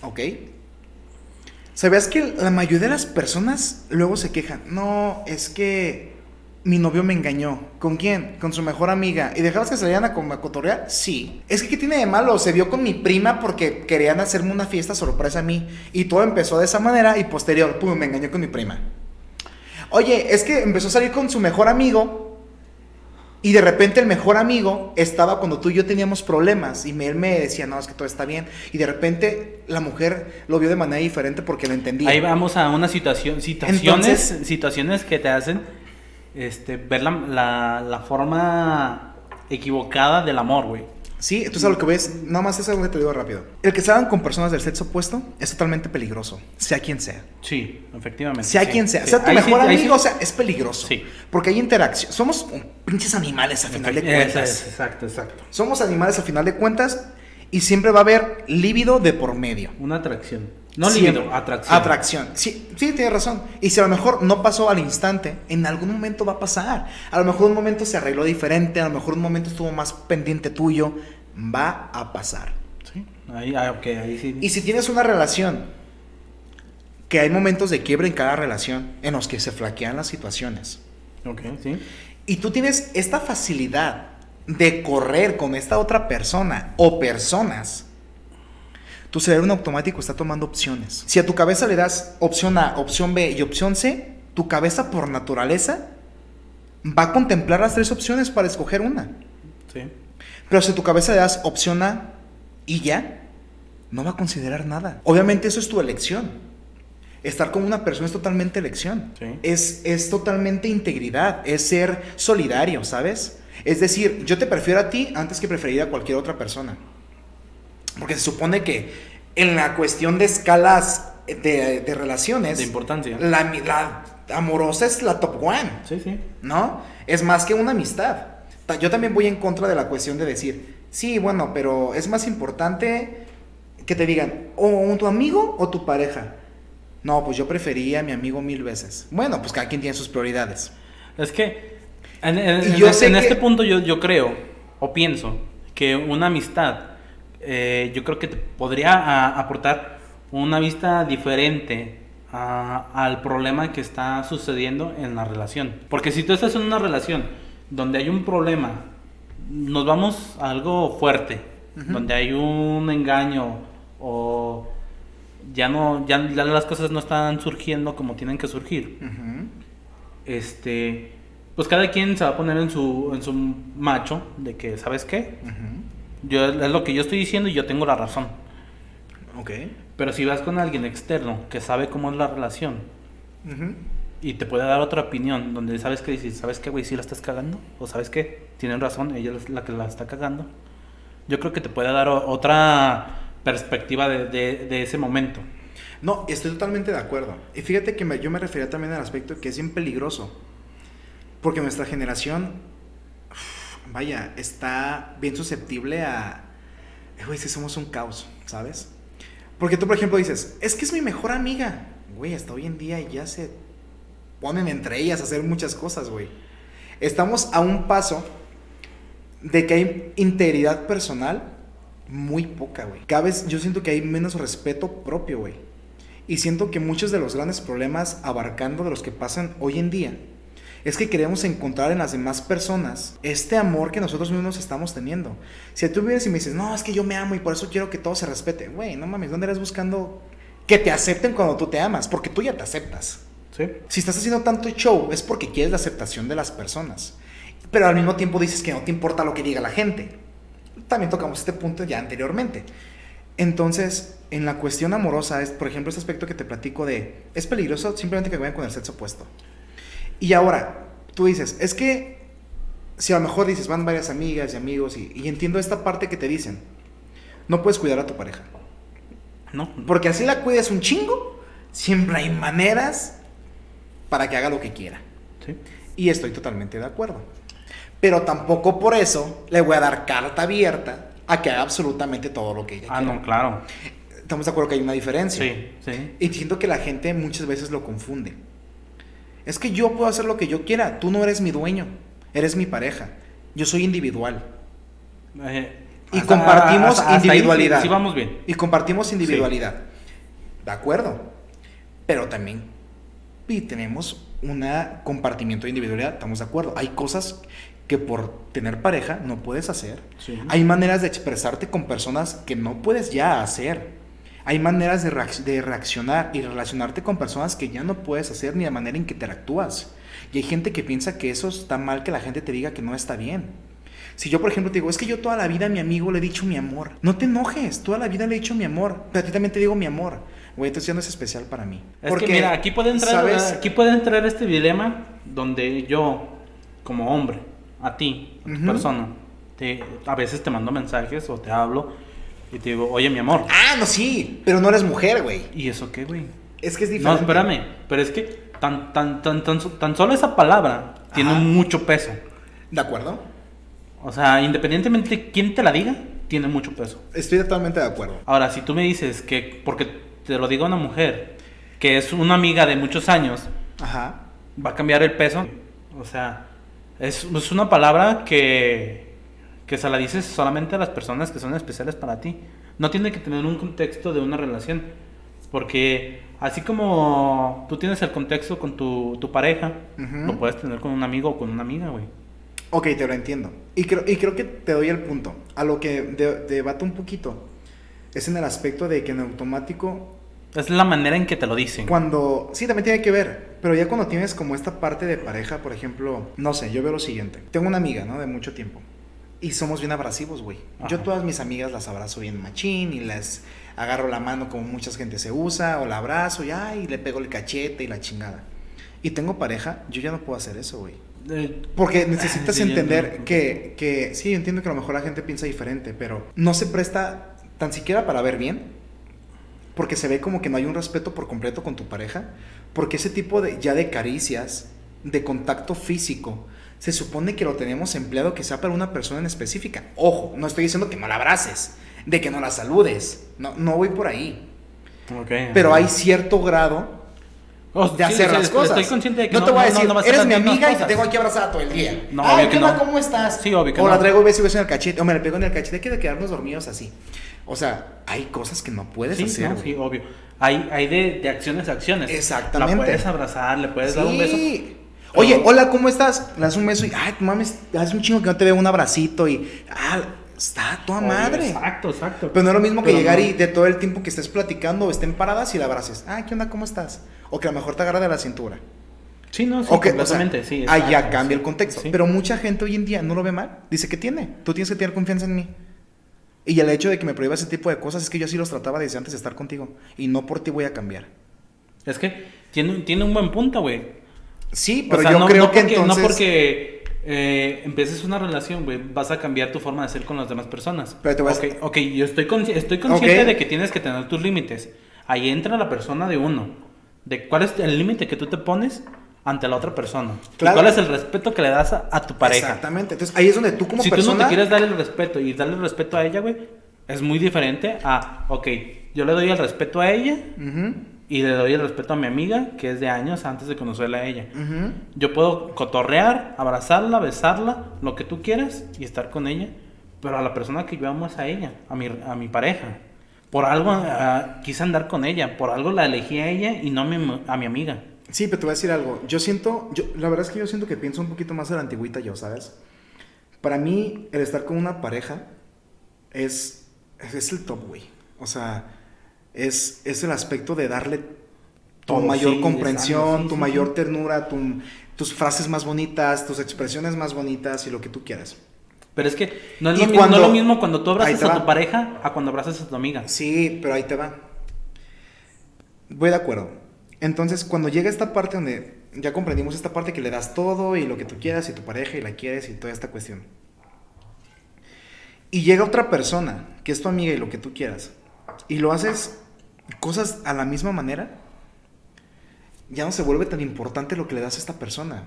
S1: ok. ¿Sabías que la mayoría de las personas luego se quejan? No, es que mi novio me engañó. ¿Con quién? Con su mejor amiga. ¿Y dejabas que salieran a, a cotorrear? Sí. Es que, ¿qué tiene de malo? Se vio con mi prima porque querían hacerme una fiesta sorpresa a mí. Y todo empezó de esa manera y posterior, pum, me engañó con mi prima. Oye, es que empezó a salir con su mejor amigo y de repente el mejor amigo estaba cuando tú y yo teníamos problemas y él me decía, no, es que todo está bien. Y de repente la mujer lo vio de manera diferente porque lo entendía.
S2: Ahí vamos a una situación, situaciones,
S1: Entonces-
S2: situaciones que te hacen este, ver la, la, la forma equivocada del amor, güey.
S1: Sí, entonces a lo que ves, nada más es algo que te digo rápido. El que salgan con personas del sexo opuesto es totalmente peligroso, sea quien sea.
S2: Sí, efectivamente.
S1: Sea
S2: sí,
S1: quien sea,
S2: sí.
S1: sea tu
S2: Ahí
S1: mejor
S2: sí-
S1: amigo, o sea, es peligroso.
S2: Sí.
S1: Porque hay interacción. Somos pinches animales a final de cuentas.
S2: es, exacto, exacto.
S1: Somos animales a final de cuentas y siempre va a haber líbido de por medio.
S2: Una atracción. No
S1: Siempre.
S2: libido, atracción.
S1: Atracción. Sí, sí, tienes razón. Y si a lo mejor no pasó al instante, en algún momento va a pasar. A lo mejor un momento se arregló diferente, a lo mejor un momento estuvo más pendiente tuyo. Va a pasar.
S2: Sí, ahí, ah, ok, ahí sí.
S1: Y si tienes una relación, que hay momentos de quiebre en cada relación, en los que se flaquean las situaciones.
S2: Ok, sí.
S1: Y tú tienes esta facilidad de correr con esta otra persona o personas. Tu cerebro en automático está tomando opciones. Si a tu cabeza le das opción A, opción B y opción C, tu cabeza por naturaleza va a contemplar las tres opciones para escoger una.
S2: Sí.
S1: Pero si a tu cabeza le das opción A y ya, no va a considerar nada. Obviamente eso es tu elección. Estar con una persona es totalmente elección.
S2: Sí.
S1: Es, es totalmente integridad, es ser solidario, ¿sabes? Es decir, yo te prefiero a ti antes que preferir a cualquier otra persona. Porque se supone que en la cuestión de escalas de, de relaciones,
S2: De importancia.
S1: la, la amorosa es la top one.
S2: Sí, sí.
S1: ¿no? Es más que una amistad. Ta- Yo también voy en contra de la cuestión de decir, sí, bueno, pero es más importante que te digan, o tu amigo o tu pareja. No, pues yo prefería a mi amigo mil veces. Bueno, pues cada quien tiene sus prioridades.
S2: Es que en, en-
S1: Y
S2: en-
S1: yo
S2: en
S1: sé que-
S2: este punto yo, yo creo o pienso que una amistad, eh, yo creo que te podría a- aportar una vista diferente a- al problema que está sucediendo en la relación. Porque si tú estás en una relación donde hay un problema, nos vamos a algo fuerte, donde hay un engaño o ya no, ya, las cosas no están surgiendo como tienen que surgir. Este, pues cada quien se va a poner en su, en su macho de que, ¿sabes qué? Yo, es lo que yo estoy diciendo y yo tengo la razón.
S1: Ok.
S2: Pero si vas con alguien externo que sabe cómo es la relación y te puede dar otra opinión, donde sabes que dices, ¿sabes qué, güey? Si la estás cagando, o sabes qué, tienen razón, ella es la que la está cagando. Yo creo que te puede dar otra perspectiva de, de- de ese momento.
S1: No, estoy totalmente de acuerdo. Y fíjate que me- yo me refería también al aspecto que es bien peligroso. Porque nuestra generación, vaya, está bien susceptible a... Güey, si somos un caos, ¿sabes? Porque tú, por ejemplo, dices, es que es mi mejor amiga. Güey, hasta hoy en día ya se ponen entre ellas a hacer muchas cosas, güey. Estamos a un paso de que hay integridad personal muy poca, güey. Cada vez yo siento que hay menos respeto propio, güey. Y siento que muchos de los grandes problemas abarcando de los que pasan hoy en día es que queremos encontrar en las demás personas este amor que nosotros mismos estamos teniendo. Si tú vienes y me dices, no, es que yo me amo y por eso quiero que todo se respete, güey, no mames, ¿dónde eres buscando que te acepten cuando tú te amas? Porque tú ya te aceptas.
S2: ¿Sí?
S1: Si estás haciendo tanto show es porque quieres la aceptación de las personas. Pero al mismo tiempo dices que no te importa lo que diga la gente. También tocamos este punto ya anteriormente. Entonces, en la cuestión amorosa, es, por ejemplo, este aspecto que te platico de, es peligroso simplemente que vayan con el sexo opuesto. Y ahora, tú dices, es que si a lo mejor dices, van varias amigas y amigos, y, y entiendo esta parte que te dicen, no puedes cuidar a tu pareja.
S2: ¿No?
S1: Porque así la cuidas un chingo, siempre hay maneras para que haga lo que quiera.
S2: ¿Sí?
S1: Y estoy totalmente de acuerdo. Pero tampoco por eso le voy a dar carta abierta a que haga absolutamente todo lo que ella
S2: Ah,
S1: quiera.
S2: no, claro.
S1: Estamos de acuerdo que hay una diferencia.
S2: Sí, sí.
S1: Y siento que la gente muchas veces lo confunde. Es que yo puedo hacer lo que yo quiera. Tú no eres mi dueño. Eres mi pareja. Yo soy individual.
S2: Eh,
S1: Y
S2: hasta-
S1: compartimos
S2: hasta- hasta ahí sí-
S1: individualidad.
S2: Vamos bien.
S1: Y compartimos individualidad. De acuerdo. Pero también y tenemos un compartimiento de individualidad. Estamos de acuerdo. Hay cosas que por tener pareja no puedes hacer.
S2: Sí.
S1: Hay maneras de expresarte con personas que no puedes ya hacer. Hay maneras de, reacc- de reaccionar y relacionarte con personas que ya no puedes hacer ni de manera en que interactúas. Y hay gente que piensa que eso está mal que la gente te diga que no está bien. Si yo, por ejemplo, te digo, es que yo toda la vida a mi amigo le he dicho mi amor. No te enojes, toda la vida le he dicho mi amor. Pero a ti también te digo mi amor. Güey, entonces ya no es especial para mí.
S2: Es que mira, aquí puede entrar,
S1: ¿sabes?
S2: aquí puede entrar este dilema donde yo, como hombre, a ti, a tu
S1: Ujú.
S2: persona, te, a veces te mando mensajes o te hablo y te digo, oye, mi amor.
S1: Ah, no, sí, pero no eres mujer, güey.
S2: ¿Y eso qué, güey?
S1: Es que es
S2: No,
S1: diferente.
S2: espérame, pero es que tan, tan, tan, tan, tan solo esa palabra tiene mucho peso.
S1: ¿De acuerdo?
S2: O sea, independientemente de quién te la diga, tiene mucho peso.
S1: Estoy totalmente de acuerdo.
S2: Ahora, si tú me dices que, porque te lo digo a una mujer, que es una amiga de muchos años,
S1: Ajá.
S2: va a cambiar el peso. O sea, es, es una palabra que, que se la dices solamente a las personas que son especiales para ti. No tiene que tener un contexto de una relación. Porque así como tú tienes el contexto con tu, tu pareja,
S1: Ujú.
S2: lo puedes tener con un amigo o con una amiga, güey.
S1: Ok, te lo entiendo. Y creo, y creo que te doy el punto. A lo que de- debato un poquito es en el aspecto de que en automático,
S2: Es la manera en que te lo dicen.
S1: cuando... Sí, también tiene que ver, pero ya cuando tienes como esta parte de pareja, por ejemplo, no sé, yo veo lo siguiente. Tengo una amiga, ¿no? De mucho tiempo. Y somos bien abrasivos, güey. Yo todas mis amigas las abrazo bien machín y les agarro la mano como mucha gente se usa, o la abrazo y, ay, le pego el cachete y la chingada. Y tengo pareja, yo ya no puedo hacer eso, güey.
S2: Eh,
S1: Porque [LAUGHS] necesitas
S2: Sí,
S1: entender que, que, sí, entiendo que a lo mejor la gente piensa diferente, pero no se presta tan siquiera para ver bien, porque se ve como que no hay un respeto por completo con tu pareja, porque ese tipo de, ya de caricias, de contacto físico, se supone que lo tenemos empleado que sea para una persona en específica. Ojo, no estoy diciendo que no la abraces, de que no la saludes, no, no voy por ahí,
S2: ok.
S1: pero hay cierto grado
S2: Oh,
S1: de
S2: sí,
S1: hacer
S2: sí,
S1: las
S2: estoy
S1: cosas.
S2: consciente de que
S1: no,
S2: no,
S1: te voy a decir,
S2: no
S1: eres mi amiga y te tengo aquí abrazada todo el día.
S2: No,
S1: Ay, ¿qué onda? ¿Cómo estás?
S2: Sí, obvio que
S1: o la traigo beso y beso en el cachete, o me la pego en el cachete, hay que quedarnos dormidos así. O sea, hay cosas que no puedes
S2: Sí,
S1: hacer.
S2: sí, obvio. Hay, hay de, de acciones a acciones.
S1: Exactamente.
S2: La puedes abrazar, le puedes dar un beso.
S1: Oye, hola, ¿cómo estás? Le das un beso y, ay, mames, hace un chingo que no te veo un abracito y, ah, está toda madre.
S2: Exacto, exacto.
S1: Pero no es lo mismo que
S2: Pero
S1: llegar
S2: no.
S1: y de todo el tiempo que estés platicando o estén paradas y la abraces. Ah, ¿qué onda? ¿Cómo estás? O que a lo mejor te agarra de la cintura.
S2: Sí, no, sí,
S1: Ok, o sea,
S2: completamente, sí. exacto,
S1: cambia
S2: sí.
S1: el contexto.
S2: Sí.
S1: Pero mucha gente hoy en día no lo ve mal. Dice que tiene. Tú tienes que tener confianza en mí. Y el hecho de que me prohíba ese tipo de cosas es que yo así los trataba desde antes de estar contigo. Y no por ti voy a cambiar.
S2: Es que tiene, tiene un buen punto, güey.
S1: Sí,
S2: O
S1: pero
S2: sea,
S1: yo
S2: no,
S1: creo
S2: no
S1: que
S2: porque,
S1: entonces...
S2: No porque eh, empieces una relación, güey, vas a cambiar tu forma de ser con las demás personas.
S1: Pero te vas-
S2: Ok, ok, yo estoy, consci- estoy consciente
S1: Ok.
S2: de que tienes que tener tus límites. Ahí entra la persona de uno. De cuál es el límite que tú te pones ante la otra persona.
S1: Claro.
S2: cuál es el respeto que le das a, a tu pareja.
S1: Exactamente. Entonces ahí es donde tú como
S2: si
S1: persona...
S2: tú no te quieres dar el respeto y darle el respeto a ella, güey, es muy diferente a, ok, yo le doy el respeto a ella
S1: Ujú,
S2: y le doy el respeto a mi amiga, que es de años antes de conocerla a ella.
S1: ujú.
S2: Yo puedo cotorrear, abrazarla, besarla, lo que tú quieras y estar con ella, pero a la persona que yo amo es a ella, a mi, a mi pareja. Por algo ah, quise andar con ella, por algo la elegí a ella y no a mi, a mi amiga.
S1: Sí, pero te voy a decir algo. Yo siento, yo, la verdad es que yo siento que pienso un poquito más de la antigüita yo, ¿sabes? Para mí, el estar con una pareja es, es el top, güey. O sea, es, es el aspecto de darle tu
S2: Todo,
S1: mayor
S2: sí,
S1: comprensión,
S2: exacto, sí,
S1: tu
S2: sí,
S1: mayor ternura, tu- tus frases más bonitas, tus expresiones más bonitas y lo que tú quieras.
S2: Pero es que no es, lo,
S1: cuando-
S2: no es lo mismo cuando tú abrazas a tu pareja a cuando abrazas a tu amiga.
S1: Sí, pero ahí te va. Voy de acuerdo. Entonces, cuando llega esta parte donde ya comprendimos esta parte que le das todo y lo que tú quieras y tu pareja y la quieres y toda esta cuestión. Y llega otra persona que es tu amiga y lo que tú quieras. Y lo haces cosas a la misma manera. Ya no se vuelve tan importante lo que le das a esta persona.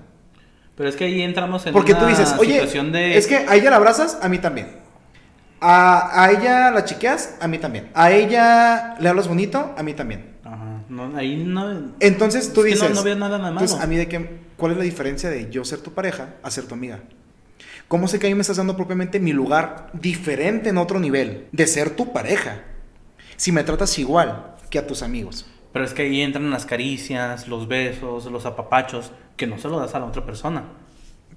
S2: Pero es que ahí entramos en
S1: Porque
S2: una
S1: tú dices, oye,
S2: situación de...
S1: es que a ella la abrazas, a mí también. A, a ella la chiqueas, a mí también. A ella le hablas bonito, a mí también.
S2: Ajá, no, ahí no...
S1: Entonces tú
S2: Es que no-
S1: dices,
S2: no veo nada malo.
S1: entonces a mí de qué, ¿cuál es la diferencia de yo ser tu pareja a ser tu amiga? ¿Cómo sé que a mí me estás dando propiamente mi lugar diferente en otro nivel de ser tu pareja? Si me tratas igual que a tus amigos.
S2: Pero es que ahí entran las caricias, los besos, los apapachos, que no se lo das a la otra persona.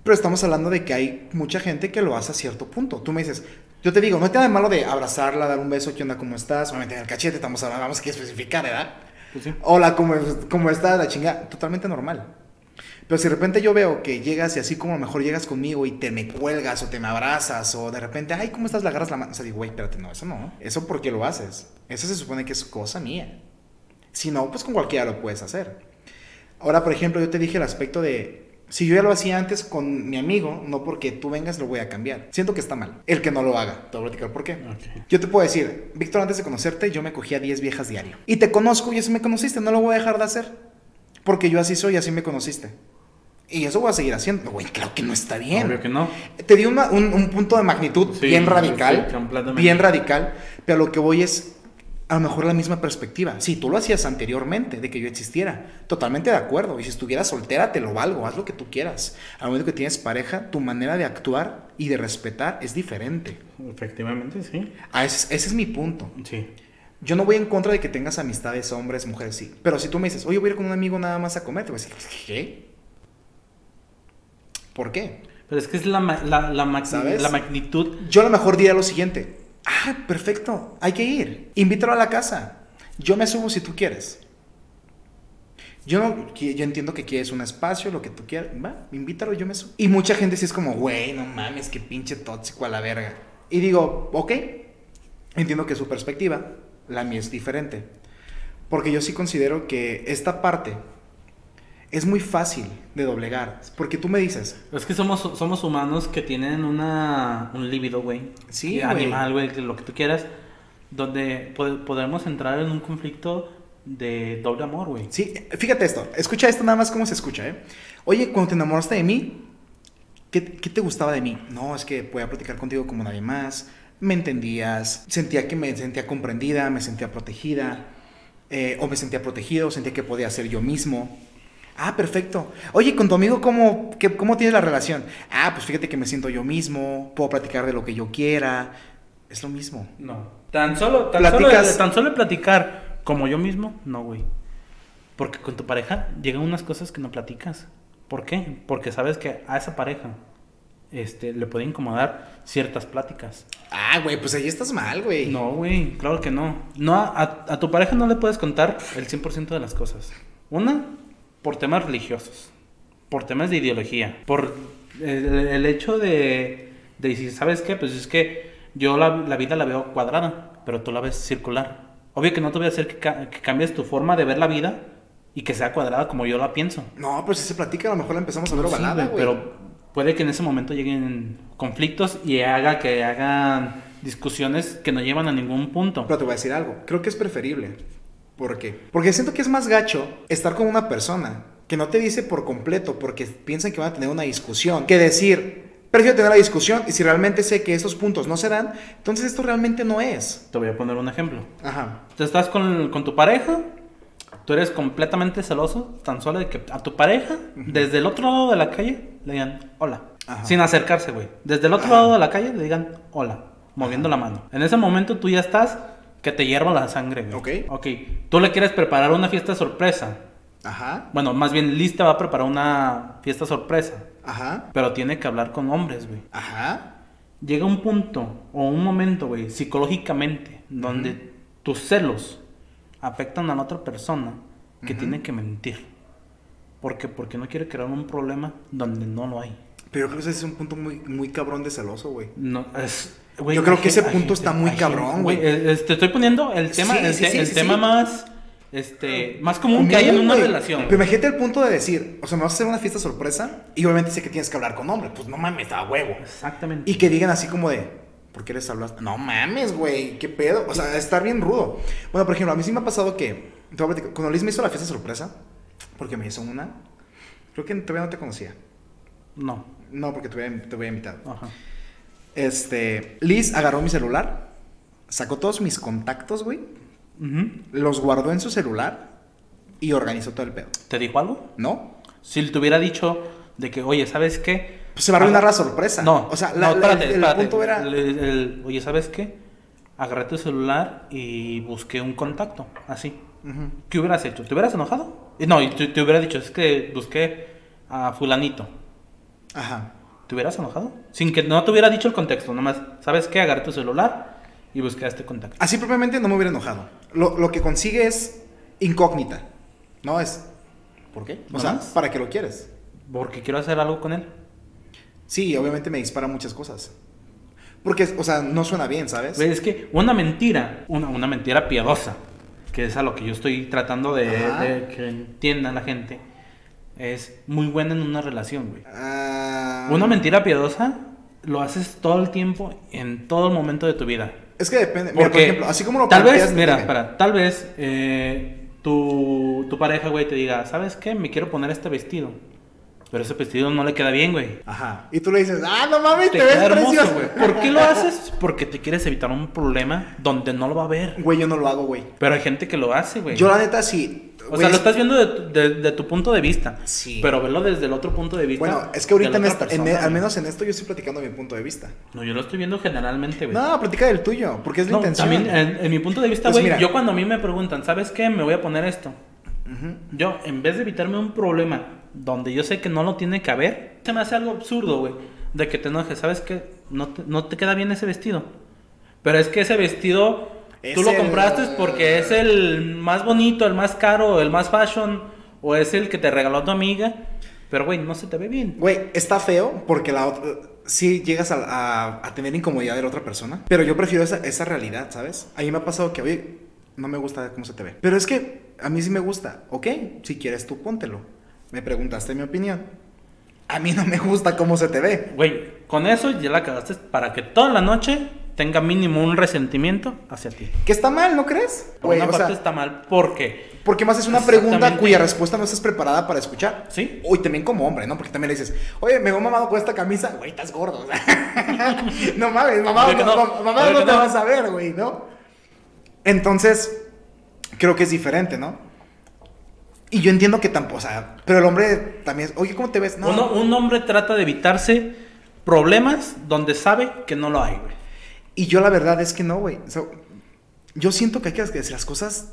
S1: Pero estamos hablando de que hay mucha gente que lo hace a cierto punto. Tú me dices, yo te digo, no hay nada de malo de abrazarla, dar un beso, ¿qué onda, cómo estás? Obviamente en el cachete, estamos hablando, vamos a especificar, ¿verdad?
S2: Pues sí.
S1: Hola, ¿cómo, cómo está la chinga? Totalmente normal. Pero si de repente yo veo que llegas y así como a lo mejor llegas conmigo y te me cuelgas o te me abrazas o de repente, ay, ¿cómo estás? Le agarras la mano. O sea, digo, güey, espérate, no, eso no. Eso porque lo haces. Eso se supone que es cosa mía. Si no, pues con cualquiera lo puedes hacer. Ahora, por ejemplo, yo te dije el aspecto de, si yo ya lo hacía antes con mi amigo, no porque tú vengas lo voy a cambiar. Siento que está mal. El que no lo haga. Te voy a platicar por qué. Yo te puedo decir, Víctor, antes de conocerte, yo me cogía 10 viejas diario. Y te conozco y así me conociste, no lo voy a dejar de hacer. Porque yo así soy y así me conociste. Y eso voy a seguir haciendo. Güey, claro que no está bien.
S2: Obvio que no.
S1: Te di una- un, un punto de magnitud
S2: Sí,
S1: bien radical.
S2: sí,
S1: bien radical. Pero lo que voy es a lo mejor la misma perspectiva. Si tú lo hacías anteriormente, de que yo existiera, totalmente de acuerdo. Y si estuvieras soltera, te lo valgo, haz lo que tú quieras. Al momento que tienes pareja, tu manera de actuar y de respetar es diferente.
S2: Efectivamente, sí.
S1: Ah, ese, ese es mi punto.
S2: Sí.
S1: Yo no voy en contra de que tengas amistades, hombres, mujeres, sí. Pero si tú me dices, oye, voy a ir con un amigo nada más a comer, te voy a decir, ¿qué? ¿Por qué?
S2: Pero es que es la, la, la, mag-
S1: ¿Sabes?
S2: la magnitud.
S1: Yo a lo mejor diría lo siguiente. Ah, perfecto, hay que ir. Invítalo a la casa. Yo me subo si tú quieres. Yo, no, yo entiendo que quieres un espacio, lo que tú quieras. Va, invítalo, yo me subo. Y mucha gente sí es como, güey, no mames, qué pinche tóxico a la verga. Y digo, ok, entiendo que su perspectiva, la mía es diferente. Porque yo sí considero que esta parte es muy fácil de doblegar. Porque tú me dices,
S2: Es que somos, somos humanos que tienen una, un líbido, güey.
S1: Sí.
S2: Animal, güey, lo que tú quieras. Donde pod- podemos entrar en un conflicto de doble amor, güey.
S1: Sí, fíjate esto, escucha esto nada más cómo se escucha, ¿eh? Oye, cuando te enamoraste de mí, ¿qué, qué te gustaba de mí? No, es que podía platicar contigo como nadie más, me entendías, sentía que me sentía comprendida, me sentía protegida, eh, o me sentía protegido, sentía que podía ser yo mismo. Ah, perfecto. Oye, con tu amigo, ¿cómo, qué- ¿cómo tienes la relación? Ah, pues fíjate que me siento yo mismo, puedo platicar de lo que yo quiera. Es lo mismo.
S2: No. Tan solo, tan
S1: Platicas-
S2: solo, tan solo platicar como yo mismo, no, güey. Porque con tu pareja llegan unas cosas que no platicas. ¿Por qué? Porque sabes que a esa pareja este, le puede incomodar ciertas pláticas.
S1: Ah, güey, pues ahí estás mal, güey.
S2: No, güey, claro que no. no a, a tu pareja no le puedes contar el 100% de las cosas. Una, por temas religiosos. por temas de ideología, por el, el hecho de, de decir, ¿sabes qué? Pues es que yo la, la vida la veo cuadrada, pero tú la ves circular. Obvio que no te voy a hacer que, ca- que cambies tu forma de ver la vida y que sea cuadrada como yo la pienso.
S1: No, pues si se platica, a lo mejor la empezamos a ver
S2: Sí,
S1: ovalada,
S2: güey,
S1: güey.
S2: pero puede que en ese momento lleguen conflictos y haga que hagan discusiones que no llevan a ningún punto.
S1: Pero te voy a decir algo. Creo que es preferible. ¿Por qué? Porque siento que es más gacho estar con una persona que no te dice por completo porque piensan que van a tener una discusión que decir, prefiero tener la discusión y si realmente sé que esos puntos no se dan, entonces esto realmente no es.
S2: Te voy a poner un ejemplo.
S1: Ajá.
S2: Tú estás con, con tu pareja, tú eres completamente celoso, tan solo de que a tu pareja, desde el otro lado de la calle, le digan hola.
S1: Ajá.
S2: Sin acercarse, güey. Desde el otro
S1: Ajá.
S2: lado de la calle le digan hola, moviendo la mano. En ese momento tú ya estás que te hierva la sangre, güey.
S1: Ok.
S2: Ok. Tú le quieres preparar una fiesta sorpresa.
S1: Ajá.
S2: Bueno, más bien Liz te va a preparar una fiesta sorpresa.
S1: Ajá.
S2: Pero tiene que hablar con hombres, güey.
S1: Ajá.
S2: Llega un punto o un momento, güey, psicológicamente, donde tus celos afectan a la otra persona que tiene que mentir. ¿Por qué? Porque no quiere crear un problema donde no lo hay.
S1: Pero creo que ese es un punto muy, muy cabrón de celoso, güey.
S2: No, es,
S1: Yo creo que ese punto
S2: gente-
S1: está muy cabrón, güey.
S2: eh, eh, Te estoy poniendo el tema,
S1: Sí,
S2: el,
S1: sí,
S2: te-
S1: sí,
S2: el
S1: sí,
S2: tema
S1: sí.
S2: más, este, más común que hay en una relación.
S1: Pero imagínate el punto de decir, o sea, me vas a hacer una fiesta sorpresa y obviamente sé que tienes que hablar con hombre. Pues no mames, a huevo.
S2: Exactamente.
S1: Y que digan así como de, ¿por qué les hablas? No mames, güey, qué pedo. O sea, estar bien rudo. Bueno, por ejemplo, a mí sí me ha pasado que, te voy a platicar, cuando Liz me hizo la fiesta sorpresa, porque me hizo una, creo que todavía no te conocía.
S2: No.
S1: No, porque te había, te había invitado.
S2: Ajá.
S1: Este, Liz agarró mi celular, sacó todos mis contactos, güey, los guardó en su celular y organizó todo el pedo.
S2: ¿Te dijo algo?
S1: ¿No?
S2: Si te hubiera dicho de que, oye, ¿sabes qué?
S1: Pues se va a arruinar
S2: Ah,
S1: la sorpresa.
S2: No,
S1: o sea,
S2: no,
S1: la- la-
S2: espérate,
S1: el, el
S2: espérate.
S1: punto era.
S2: El- el- oye, ¿sabes qué? Agarré tu celular y busqué un contacto, así. ¿Qué hubieras hecho? ¿Te hubieras enojado? No, y te, te hubiera dicho, es que busqué a fulanito.
S1: Ajá.
S2: ¿Te hubieras enojado? Sin que no te hubiera dicho el contexto, nomás, ¿sabes qué? Agarré tu celular y busqué este contacto.
S1: Así propiamente no me hubiera enojado. Lo, lo que consigue es incógnita. No es.
S2: ¿Por qué?
S1: O sea. ¿para qué lo quieres?
S2: Porque quiero hacer algo con él.
S1: Sí, obviamente me dispara muchas cosas. Porque, o sea, no suena bien, ¿sabes?
S2: Es que una mentira, una, una mentira piadosa, que es a lo que yo estoy tratando de que entienda la gente, es muy buena en una relación, güey.
S1: Ah,
S2: Una mentira piadosa lo haces todo el tiempo, en todo el momento de tu vida.
S1: Es que depende. Mira, por
S2: Porque
S1: ejemplo, así como lo
S2: tal
S1: planteas,
S2: vez, mira, espera, tal vez eh, tu, tu pareja, güey, te diga, ¿sabes qué? Me quiero poner este vestido. Pero ese vestido no le queda bien, güey.
S1: Ajá. Y tú le dices, ah, no mames, te,
S2: Te
S1: ves precioso.
S2: güey. ¿Por qué lo haces? Porque te quieres evitar un problema donde no lo va a ver.
S1: Güey, yo no lo hago, güey.
S2: Pero hay gente que lo hace, güey.
S1: Yo la neta sí.
S2: O
S1: güey,
S2: sea, lo
S1: es-
S2: estás viendo de, tu- de- de tu punto de vista.
S1: Sí.
S2: Pero velo desde el otro punto de vista.
S1: Bueno, es que ahorita en esta-
S2: persona,
S1: al menos en esto yo estoy platicando mi punto de vista.
S2: No, yo lo estoy viendo generalmente, güey.
S1: No, platica del tuyo, porque es la
S2: No,
S1: intención.
S2: también en, en mi punto de vista,
S1: Pues
S2: güey,
S1: mira.
S2: yo cuando a mí me preguntan, ¿sabes qué? Me voy a poner esto. Yo, en vez de evitarme un problema donde yo sé que no lo tiene que haber, se me hace algo absurdo, güey, de que te enojes. ¿Sabes qué? No te, no te queda bien ese vestido. Pero es que ese vestido
S1: Es
S2: tú lo
S1: el-
S2: compraste porque es el más bonito, el más caro, el más fashion, o es el que te regaló tu amiga. Pero, güey, no se te ve bien.
S1: Güey, está feo porque la otra. Sí llegas a, a- a tener incomodidad de la otra persona. Pero yo prefiero esa, esa realidad, ¿sabes? A mí me ha pasado que, oye, no me gusta cómo se te ve. Pero es que a mí sí me gusta. Ok, si quieres tú póntelo. Me preguntaste mi opinión. A mí no me gusta cómo se te ve.
S2: Güey, con eso ya la cagaste para que toda la noche tenga mínimo un resentimiento hacia ti.
S1: Que está mal, ¿no crees?
S2: Por una
S1: o sea,
S2: está mal porque
S1: porque más es una pregunta cuya respuesta no estás preparada para escuchar.
S2: Sí.
S1: Uy, también como hombre, ¿no? Porque también le dices, oye, me veo mamado con esta camisa. Güey, estás gordo. [LAUGHS] no mames, mamado no,
S2: no.
S1: mam- mamado no te vas a ver, güey, ¿no? Entonces, creo que es diferente, ¿no? Y yo entiendo que tampoco, o sea, pero el hombre también es, oye, ¿cómo te ves? No,
S2: Uno- un hombre trata de evitarse problemas donde sabe que no lo hay, güey.
S1: Y yo la verdad es que no, güey. O sea, yo siento que hay que decir las cosas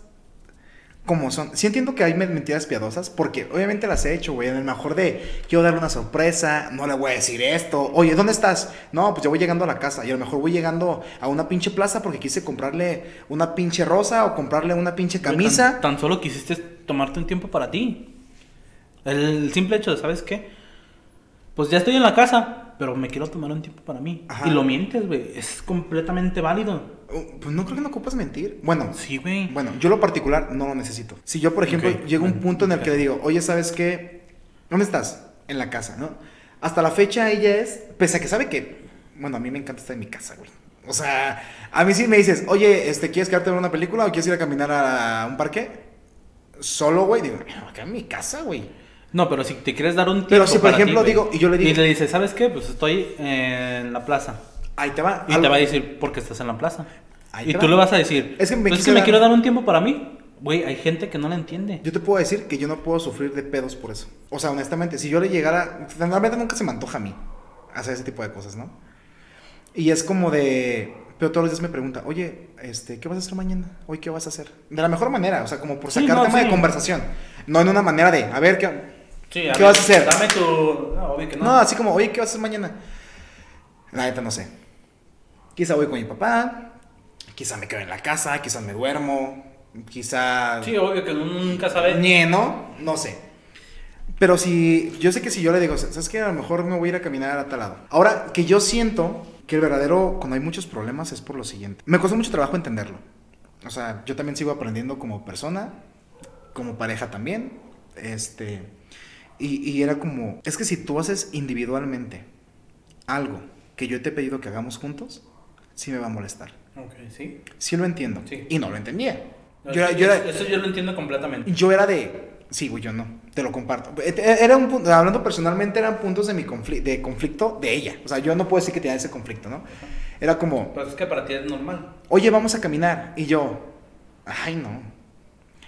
S1: como son. Sí entiendo que hay men- mentiras piadosas, porque obviamente las he hecho, güey. En el mejor de, quiero darle una sorpresa, no le voy a decir esto. Oye, ¿dónde estás? No, pues yo voy llegando a la casa. Y a lo mejor voy llegando a una pinche plaza porque quise comprarle una pinche rosa o comprarle una pinche camisa.
S2: Tan, tan solo quisiste tomarte un tiempo para ti. El simple hecho de, ¿sabes qué? Pues ya estoy en la casa, pero me quiero tomar un tiempo para mí.
S1: Ajá.
S2: Y lo mientes, güey. Es completamente válido.
S1: Uh, Pues no creo que no ocupas mentir. Bueno,
S2: Sí, güey.
S1: bueno, yo lo particular no lo necesito. Si yo, por ejemplo, llego a un punto en el que le digo, oye, ¿sabes qué? ¿Dónde estás? En la casa, ¿no? Hasta la fecha ella es, pese a que sabe que, bueno, a mí me encanta estar en mi casa, güey. O sea, a mí sí me dices, oye, este, ¿quieres quedarte a ver una película o quieres ir a caminar a un parque? Solo, güey, digo, "Mira, acá en mi casa, güey.
S2: No, pero si te quieres dar un tiempo.
S1: Pero si, por
S2: ti,
S1: ejemplo, digo, y yo le digo-
S2: Y le dices, ¿sabes qué? Pues estoy en la plaza.
S1: Ahí te va.
S2: Y
S1: Algo-
S2: te va a decir, ¿por qué estás en la plaza?
S1: Ahí
S2: y
S1: te
S2: tú
S1: va.
S2: le vas a decir,
S1: Es que me
S2: "Pues que me
S1: dar-
S2: quiero dar un tiempo para mí. Güey, hay gente que no la entiende.
S1: Yo te puedo decir que yo no puedo sufrir de pedos por eso. O sea, honestamente, si yo le llegara. Realmente nunca se me antoja a mí hacer ese tipo de cosas, ¿no? Y es como de. Pero todos los días me pregunta, oye, este, ¿qué vas a hacer mañana? Hoy, ¿qué vas a hacer? De la mejor manera, o sea, como por
S2: Sí,
S1: sacar
S2: no,
S1: tema
S2: sí.
S1: de conversación. No en una manera de, a ver, ¿qué,
S2: Sí,
S1: ¿qué vas a hacer?
S2: Dame tu... No, obvio que no.
S1: No, así como, oye, ¿qué vas a hacer mañana? La neta no sé. Quizá voy con mi papá, quizá me quedo en la casa, quizá me duermo, quizá...
S2: Sí, obvio que nunca sabe.
S1: Ñe, ¿no? No sé. Pero si, yo sé que si yo le digo, ¿sabes qué? A lo mejor me voy a ir a caminar a tal lado. Ahora, que yo siento que el verdadero, cuando hay muchos problemas, es por lo siguiente. Me costó mucho trabajo entenderlo. O sea, yo también sigo aprendiendo como persona, como pareja también. Este, y, y era como, es que si tú haces individualmente algo que yo te he pedido que hagamos juntos, sí me va a molestar.
S2: Ok, sí.
S1: Sí lo entiendo.
S2: Sí.
S1: Y no lo entendía.
S2: No,
S1: Yo era,
S2: sí,
S1: yo era-
S2: Eso yo lo entiendo completamente.
S1: yo era de. Sí, güey, yo no. Te lo comparto. Era un punto, hablando personalmente, eran puntos de mi conflicto, de conflicto de ella. O sea, yo no puedo decir que tenía ese conflicto, ¿no? Era como,
S2: Pues es que para ti es normal.
S1: oye, vamos a caminar. Y yo, ay, no.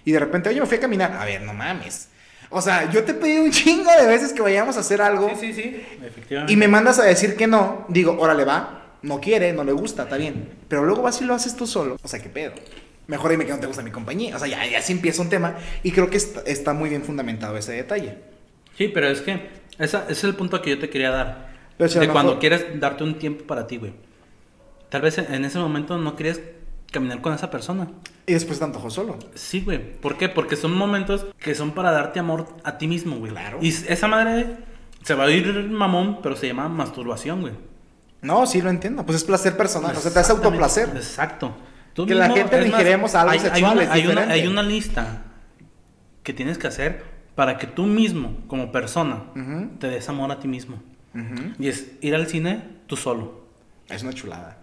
S1: Y de repente, oye, me fui a caminar. A ver, no mames. O sea, yo te pedido un [LAUGHS] chingo de veces que vayamos a hacer algo.
S2: Sí, sí, sí. Efectivamente.
S1: Y me mandas a decir que no. Digo, órale, va. No quiere, no le gusta, está bien. Pero luego vas y lo haces tú solo. O sea, ¿qué pedo? Mejor dime que no te gusta mi compañía. O sea, ya, ya sí empieza un tema. Y creo que está, está muy bien fundamentado ese detalle.
S2: Sí, pero es que esa- ese es el punto que yo te quería dar.
S1: Pero
S2: de cuando quieres darte un tiempo para ti, güey. Tal vez en- ese momento no querías caminar con esa persona.
S1: Y después te antojó solo.
S2: Sí, güey. ¿Por qué? Porque son momentos que son para darte amor a ti mismo, güey.
S1: Claro.
S2: Y esa madre se va a ir mamón, pero se llama masturbación, güey.
S1: No, sí lo entiendo. Pues es placer personal. O sea, te hace autoplacer.
S2: Exacto. Tú
S1: Que la gente ingeremos algo
S2: hay, hay
S1: sexual,
S2: una, hay, una,
S1: diferente.
S2: hay una lista que tienes que hacer para que tú mismo, como persona, te des amor a ti mismo. Y es ir al cine tú solo.
S1: Es una chulada.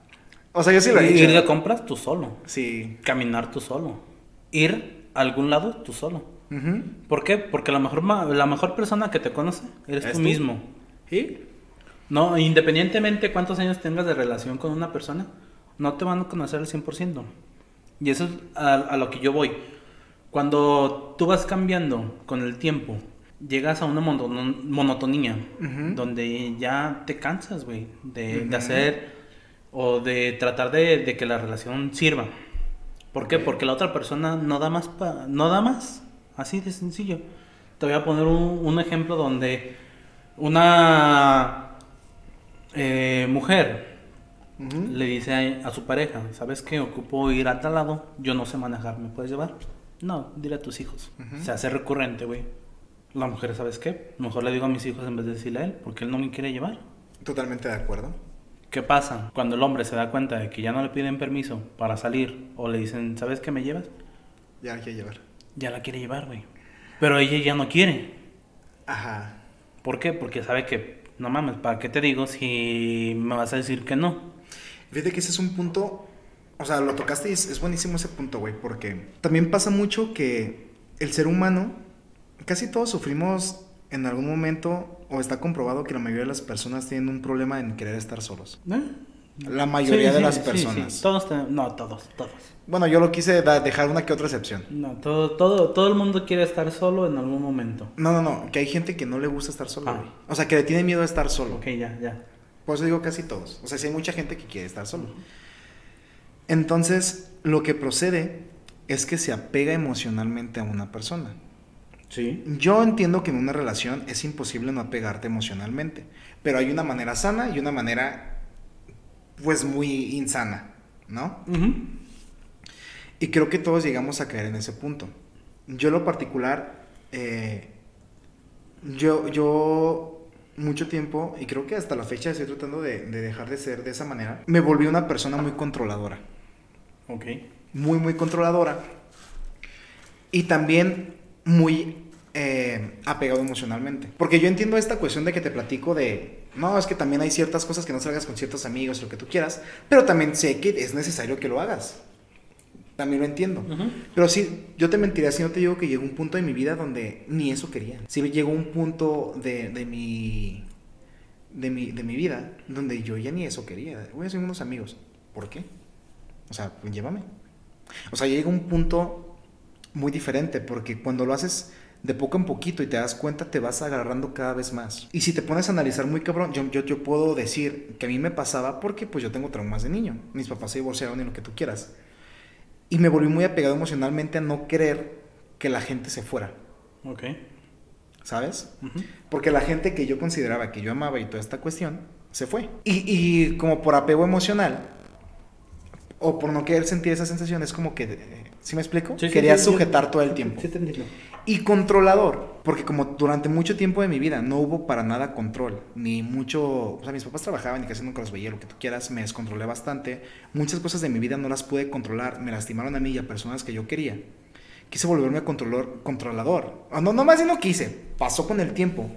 S1: O sea, yo sí lo he
S2: ir de compras tú solo.
S1: Sí.
S2: Caminar tú solo. Ir a algún lado tú solo.
S1: Ujú.
S2: ¿Por qué? Porque la mejor, la mejor persona que te conoce eres
S1: ¿Eres
S2: tú
S1: tú?
S2: mismo.
S1: ¿Y?
S2: No, independientemente cuántos años tengas de relación con una persona, no te van a conocer al 100%. Y eso es a, a lo que yo voy. Cuando tú vas cambiando con el tiempo, llegas a una mono- monotonía, donde ya te cansas, güey, de, hacer o de tratar de, de que la relación sirva. ¿Por qué? Porque la otra persona no da más, pa- no da más, así de sencillo. Te voy a poner un, un ejemplo donde una eh, mujer Le dice a, a su pareja, ¿sabes qué? Ocupo ir a tal lado, yo no sé manejar, ¿me puedes llevar? No, dile a tus hijos. Se hace recurrente, güey. La mujer, ¿sabes qué? Mejor le digo a mis hijos en vez de decirle a él, porque él no me quiere llevar.
S1: Totalmente de acuerdo.
S2: ¿Qué pasa? Cuando el hombre se da cuenta de que ya no le piden permiso para salir o le dicen, ¿sabes qué me llevas?
S1: Ya hay que llevar.
S2: Ya la quiere llevar, güey. Pero ella ya no quiere.
S1: Ajá.
S2: ¿Por qué? Porque sabe que, no mames, ¿para qué te digo si me vas a decir que no?
S1: Fíjate que ese es un punto, o sea, lo tocaste y es, es buenísimo ese punto, güey, porque también pasa mucho que el ser humano, casi todos sufrimos en algún momento, o está comprobado que la mayoría de las personas tienen un problema en querer estar solos.
S2: ¿Eh?
S1: La mayoría
S2: Sí,
S1: de
S2: sí,
S1: las personas.
S2: sí. Todos, te- no, todos, todos.
S1: Bueno, yo lo quise dejar una que otra excepción.
S2: No, todo, todo, todo el mundo quiere estar solo en algún momento.
S1: No, no, no, que hay gente que no le gusta estar solo,
S2: Ah.
S1: O sea, que le tiene miedo a estar solo.
S2: Ok, ya, ya.
S1: Por eso digo casi todos. O sea, sí hay mucha gente que quiere estar solo. Entonces, lo que procede es que se apega emocionalmente a una persona.
S2: Sí.
S1: Yo entiendo que en una relación es imposible no apegarte emocionalmente, pero hay una manera sana y una manera, pues, muy insana, ¿no? Y creo que todos llegamos a caer en ese punto. Yo lo particular, eh, Yo, yo, mucho tiempo, y creo que hasta la fecha estoy tratando de, de dejar de ser de esa manera, me volví una persona muy controladora.
S2: Ok.
S1: Muy, muy controladora. Y también muy eh, apegado emocionalmente. Porque yo entiendo esta cuestión de que te platico de, no, es que también hay ciertas cosas que no salgas con ciertos amigos, lo que tú quieras, pero también sé que es necesario que lo hagas. También lo entiendo. Pero sí, yo te mentiría si no te digo que llegó un punto de mi vida donde ni eso quería. Sí llegó un punto de, de mi de mi, de mi vida donde yo ya ni eso quería. Voy a hacer unos amigos. ¿Por qué? O sea, pues llévame. O sea, llega un punto muy diferente porque cuando lo haces de poco en poquito y te das cuenta, te vas agarrando cada vez más. Y si te pones a analizar muy cabrón, yo, yo, yo puedo decir que a mí me pasaba porque pues yo tengo traumas de niño. Mis papás se divorciaron y lo que tú quieras. Y me volví muy apegado emocionalmente a no querer que la gente se fuera,
S2: Ok.
S1: ¿sabes? Porque la gente que yo consideraba que yo amaba y toda esta cuestión, se fue. Y, y como por apego emocional, o por no querer sentir esa sensación, es como que, eh, ¿sí me explico?
S2: Sí,
S1: Quería
S2: sí, sí.
S1: sujetar todo el tiempo.
S2: Sí, te entiendo.
S1: Y controlador, porque como durante mucho tiempo de mi vida no hubo para nada control, ni mucho, o sea, mis papás trabajaban y casi nunca los veía, lo que tú quieras, me descontrolé bastante. Muchas cosas de mi vida no las pude controlar, me lastimaron a mí y a personas que yo quería. Quise volverme controlador, controlador. O no, no más bien no quise, pasó con el tiempo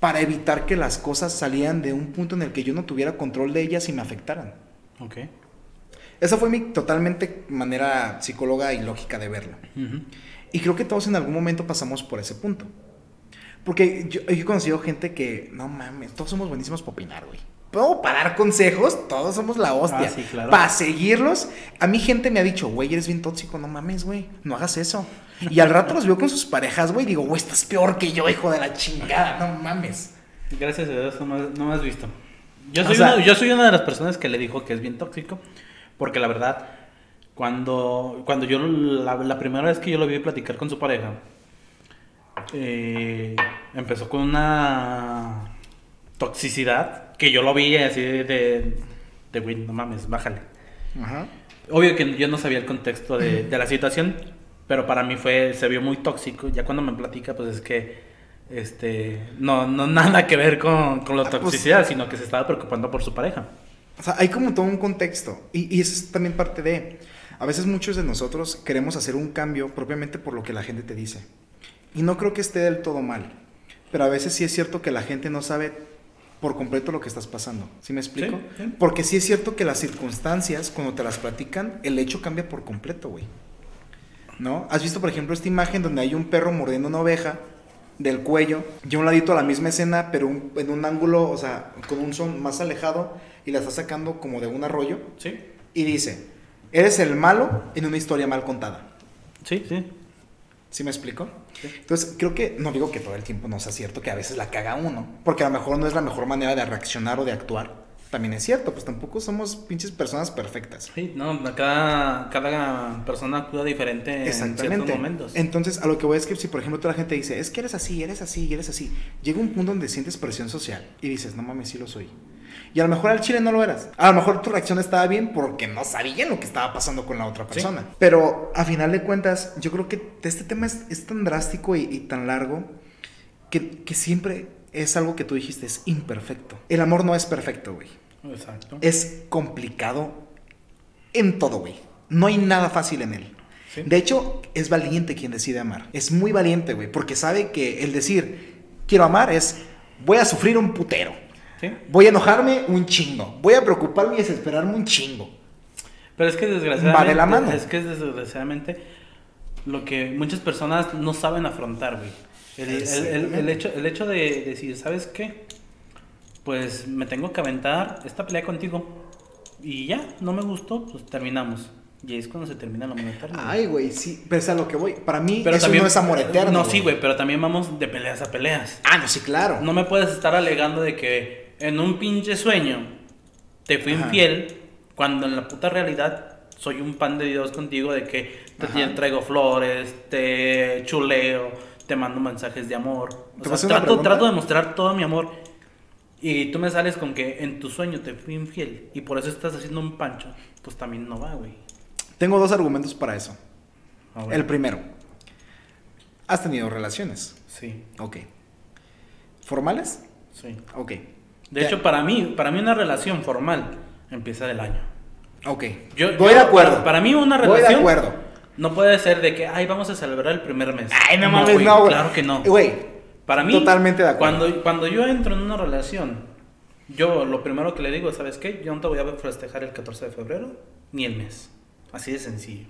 S1: para evitar que las cosas salían de un punto en el que yo no tuviera control de ellas y me afectaran.
S2: Ok.
S1: Esa fue mi totalmente manera psicóloga y lógica de verlo.
S2: Ujú.
S1: Y creo que todos en algún momento pasamos por ese punto. Porque yo, yo he conocido gente que, no mames, todos somos buenísimos para opinar, güey. Puedo para dar consejos, todos somos la hostia.
S2: Ah, sí, claro.
S1: Para seguirlos, a mí gente me ha dicho, güey, eres bien tóxico, no mames, güey, no hagas eso. Y al rato los veo con sus parejas, güey, y digo, güey, estás peor que yo, hijo de la chingada, no mames.
S2: Gracias a Dios no me, no me has visto. Yo
S1: O
S2: soy,
S1: sea-
S2: una, yo soy una de las personas que le dijo que es bien tóxico. Porque la verdad, cuando, cuando yo la, la primera vez que yo lo vi platicar con su pareja, eh, empezó con una toxicidad que yo lo vi así de, de, de, güey, no mames, bájale.
S1: Ajá.
S2: Obvio que yo no sabía el contexto de, de la situación, pero para mí fue, se vio muy tóxico. Ya cuando me platica, pues es que, este, no, no nada que ver con, con la
S1: Ah, pues-
S2: toxicidad, sino que se estaba preocupando por su pareja.
S1: O sea, hay como todo un contexto. Y, y eso es también parte de. A veces muchos de nosotros queremos hacer un cambio propiamente por lo que la gente te dice. Y no creo que esté del todo mal. Pero a veces sí es cierto que la gente no sabe por completo lo que estás pasando. ¿Sí me explico?
S2: Sí, sí.
S1: Porque sí es cierto que las circunstancias, cuando te las platican, el hecho cambia por completo, güey. ¿No? ¿Has visto, por ejemplo, esta imagen donde hay un perro mordiendo una oveja del cuello y a un ladito a la misma escena, pero un- en un ángulo, o sea, con un son más alejado y la está sacando como de un arroyo
S2: Sí,
S1: y dice, eres el malo en una historia mal contada.
S2: sí, sí.
S1: ¿Sí me explico?
S2: Sí.
S1: Entonces, creo que, no digo que todo el tiempo no sea cierto, que a veces la caga uno, porque a lo mejor no es la mejor manera de reaccionar o de actuar. También es cierto, pues tampoco somos pinches personas perfectas.
S2: Sí, no, cada, cada persona actúa diferente en ciertos
S1: Exactamente.
S2: momentos.
S1: Entonces, a lo que voy es que si, por ejemplo, toda la gente dice, es que eres así, eres así, eres así, llega un punto donde sientes presión social y dices, no mames, sí lo soy. Y a lo mejor al chile no lo eras. A lo mejor tu reacción estaba bien porque no sabían lo que estaba pasando con la otra
S2: Sí.
S1: persona. Pero a final de cuentas, yo creo que este tema es, es tan drástico y, y tan largo que, que siempre es algo que tú dijiste, es imperfecto. El amor no es perfecto, güey.
S2: Exacto.
S1: Es complicado en todo, güey. No hay nada fácil en él.
S2: Sí.
S1: De hecho, es valiente quien decide amar. Es muy valiente, güey, porque sabe que el decir quiero amar es voy a sufrir un putero.
S2: Sí.
S1: Voy a enojarme un chingo. Voy a preocuparme y desesperarme un chingo.
S2: Pero es que desgraciadamente.
S1: Va de la mano.
S2: Es que desgraciadamente lo que muchas personas no saben afrontar, güey. El, el- el- el
S1: Exactamente.
S2: hecho, el hecho de decir, ¿sabes qué? Pues me tengo que aventar esta pelea contigo. Y ya, no me gustó, pues terminamos. Y ahí es cuando se termina el amor eterno.
S1: Ay, güey, sí. Pero es a lo que voy. Para mí,
S2: pero
S1: eso
S2: también,
S1: no es amor eterno.
S2: No, sí, güey, pero también vamos de peleas a peleas.
S1: Ah, no, sí, claro.
S2: No me puedes estar alegando de que en un pinche sueño te fui
S1: Ajá.
S2: infiel cuando en la puta realidad soy un pan de Dios contigo de que te
S1: Ajá.
S2: traigo flores, te chuleo, te mando mensajes de amor.
S1: ¿Te
S2: O
S1: puedo
S2: sea,
S1: hacer una
S2: trato, trato de mostrar todo mi amor. Y tú me sales con que en tu sueño te fui infiel y por eso estás haciendo un pancho. Pues también no va, güey.
S1: Tengo dos argumentos para eso. El primero. Has tenido relaciones.
S2: Sí.
S1: Ok. ¿Formales?
S2: Sí.
S1: Ok.
S2: De hecho, para mí, para mí una relación formal empieza del año.
S1: Ok.
S2: Yo,
S1: Voy
S2: yo-
S1: de acuerdo.
S2: Para, mí una
S1: Voy
S2: relación
S1: de acuerdo.
S2: no puede ser de que, ay, vamos a celebrar el primer mes.
S1: Ay, no mames, no, güey.
S2: Claro que no.
S1: Güey.
S2: Para mí,
S1: Totalmente de acuerdo.
S2: Cuando, cuando yo entro en una relación, yo lo primero que le digo, ¿sabes qué? Yo no te voy a festejar el 14 de febrero ni el mes. Así de sencillo.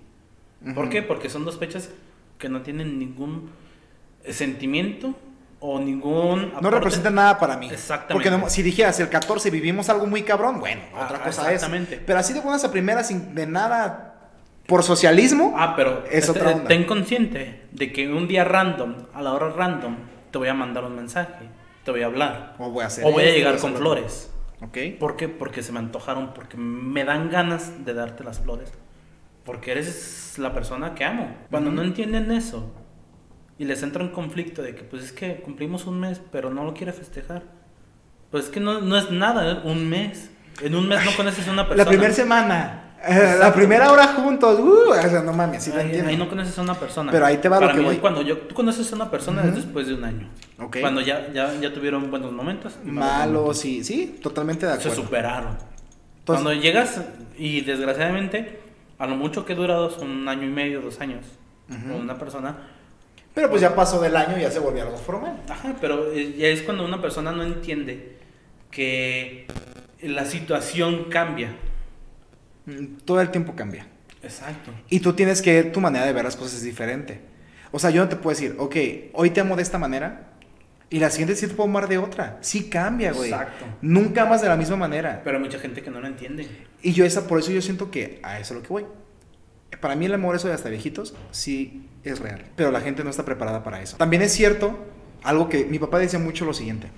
S2: ¿Por qué? Porque son dos fechas que no tienen ningún sentimiento o ningún...
S1: No
S2: aporte.
S1: representan nada para mí.
S2: Exactamente.
S1: Porque no- si dijeras el 14 vivimos algo muy cabrón, bueno,
S2: Ah,
S1: otra cosa
S2: exactamente.
S1: es. Pero así de buenas a primeras, sin de nada por socialismo.
S2: Ah, pero
S1: Es
S2: este,
S1: otra onda.
S2: ten consciente de que un día random, a la hora random, te voy a mandar un mensaje, te voy a hablar.
S1: O voy a hacer
S2: O voy a llegar con flores.
S1: Ok.
S2: ¿Por qué? Porque se me antojaron, porque me dan ganas de darte las flores. Porque eres la persona que amo. Cuando no entienden eso y les entra un conflicto de que, pues es que cumplimos un mes, pero no lo quiere festejar. Pues es que no, no es nada, ¿eh? un mes. En un mes no conoces a una persona.
S1: La primera semana. eh, la
S2: Exacto.
S1: primera hora juntos. Uh, o sea, no mames, sí
S2: Ahí, ahí no conoces a una persona.
S1: Pero ahí te va lo
S2: Para
S1: que
S2: mí,
S1: voy.
S2: cuando yo, tú conoces a una persona es
S1: Ujú.
S2: después de un año.
S1: Ok.
S2: Cuando ya, ya, ya tuvieron buenos momentos. malos
S1: y sí, totalmente de
S2: Se
S1: acuerdo.
S2: superaron.
S1: Entonces-
S2: Cuando llegas, y desgraciadamente, a lo mucho que he durado son un año y medio, dos años,
S1: Ujú.
S2: con una persona.
S1: Pero pues ya pasó del año y ya se volvió algo formal.
S2: Ajá, pero eh, ya es cuando una persona no entiende que la situación cambia.
S1: Mm, Todo el tiempo cambia.
S2: Exacto.
S1: Y tú tienes que, tu manera de ver las cosas es diferente. O sea, yo no te puedo decir, ok, hoy te amo de esta manera y la siguiente sí te puedo amar de otra. Sí cambia, güey.
S2: Exacto.
S1: Nunca amas de la misma manera.
S2: Pero hay mucha gente que no lo entiende.
S1: Y yo esa, por eso yo siento que a eso es lo que voy. Para mí el amor, eso de hasta viejitos, sí es real. Pero la gente no está preparada para eso. También es cierto, algo que mi papá decía mucho lo siguiente.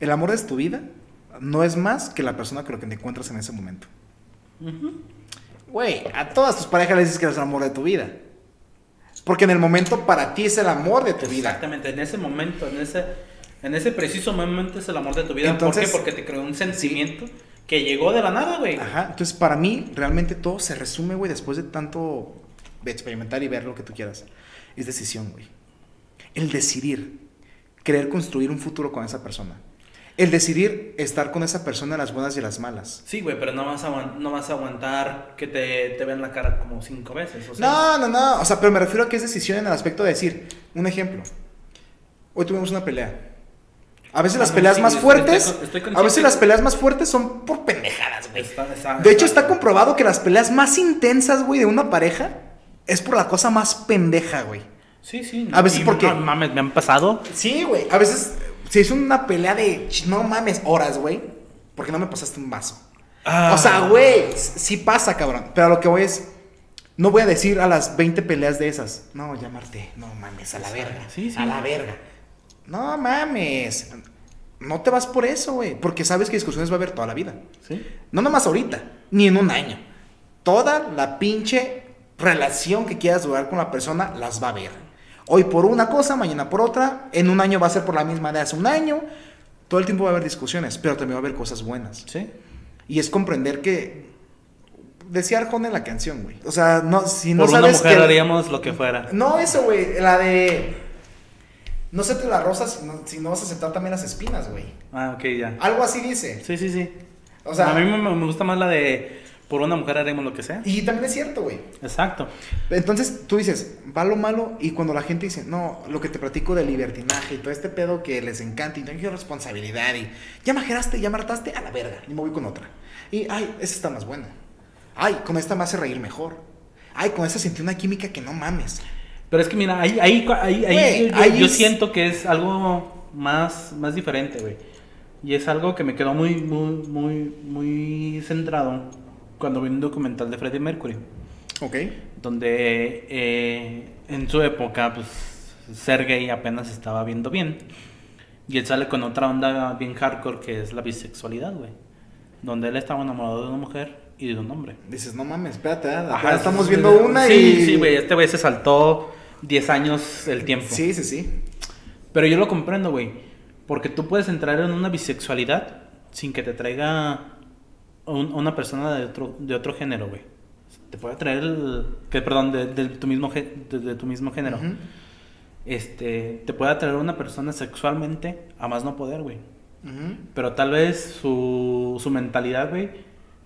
S1: El amor de tu vida no es más que la persona con la que te encuentras en ese momento. Güey, a todas tus parejas les dices que eres el amor de tu vida. Porque en el momento para ti es el amor de tu vida.
S2: Exactamente, en ese momento, en ese, en ese preciso momento es el amor de tu vida.
S1: Entonces-
S2: ¿Por qué? Porque te creó un sentimiento que llegó de la nada, güey.
S1: Ajá, entonces para mí realmente todo se resume, güey, después de tanto de experimentar y ver lo que tú quieras. Es decisión, güey. El decidir, querer construir un futuro con esa persona. El decidir estar con esa persona en las buenas y en las malas.
S2: Sí, güey, pero no vas, a, no vas a aguantar que te, te vean la cara como cinco veces. O sea,
S1: No, no, no. O sea, pero me refiero a que es decisión en el aspecto de decir, un ejemplo. Hoy tuvimos una pelea. A veces
S2: Ah,
S1: las peleas
S2: sí,
S1: más fuertes,
S2: estoy- estoy
S1: a veces las peleas más fuertes son por pendejadas, güey.
S2: está- está-
S1: De hecho, está comprobado que las peleas más intensas, güey, de una pareja es por la cosa más pendeja, güey.
S2: Sí, sí.
S1: A veces porque-
S2: No mames, me han pasado.
S1: Sí, güey. A veces se hizo una pelea de, no mames, horas, güey. Porque no me pasaste un vaso.
S2: Ah.
S1: O sea, güey, s- sí pasa, cabrón. Pero lo que voy es, no voy a decir a las 20 peleas de esas. No, llamarte, no mames, a la verga.
S2: Sí, sí.
S1: A la verga. No mames. No te vas por eso, güey. Porque sabes que discusiones va a haber toda la vida.
S2: Sí.
S1: No nomás ahorita, ni en un año. Toda la pinche relación que quieras durar con la persona las va a ver. Hoy por una cosa, mañana por otra. En un año va a ser por la misma de hace un año. Todo el tiempo va a haber discusiones, pero también va a haber cosas buenas.
S2: Sí.
S1: Y es comprender que. Decía Arjona en la canción, güey. O sea, no, si no
S2: Por una
S1: sabes
S2: mujer
S1: que-
S2: haríamos lo que fuera.
S1: No, eso, güey. La de. No aceptes las rosas si no, si no vas a aceptar también las espinas, güey.
S2: Ah, ok, ya.
S1: Algo así dice.
S2: Sí, sí, sí.
S1: O sea,
S2: a mí me, me gusta más la de por una mujer haremos lo que sea.
S1: y también es cierto, güey.
S2: Exacto.
S1: Entonces tú dices, va lo malo, y cuando la gente dice, no, lo que te platico de libertinaje y todo este pedo que les encanta y tengo responsabilidad y ya majeraste, ya martaste, a la verga, y me voy con otra. Y, ay, esa está más buena. Ay, con esta me hace reír mejor. Ay, con esta sentí una química que no mames.
S2: Pero es que mira, ahí, ahí, ahí, ahí
S1: Güey, ahí
S2: yo siento que es algo más, más diferente, güey. Y es algo que me quedó muy, muy, muy, muy centrado cuando vi un documental de Freddie Mercury.
S1: Ok.
S2: Donde eh, en su época, pues, ser gay apenas estaba viendo bien. Y él sale con otra onda bien hardcore que es la bisexualidad, güey. Donde él estaba enamorado de una mujer y de un hombre.
S1: Dices, no mames, espérate, ah,
S2: Ajá,
S1: estamos
S2: sí,
S1: viendo
S2: sí,
S1: una
S2: sí,
S1: y...
S2: Sí, güey, este güey se saltó 10 años el tiempo.
S1: Sí, sí, sí.
S2: Pero yo lo comprendo, güey. Porque tú puedes entrar en una bisexualidad sin que te traiga un- una persona de otro, de otro género, güey. Te puede traer el... Que, perdón, de, de tu mismo, de, de tu mismo género. Este, te puede atraer una persona sexualmente a más no poder, güey. Pero tal vez su, su mentalidad, güey,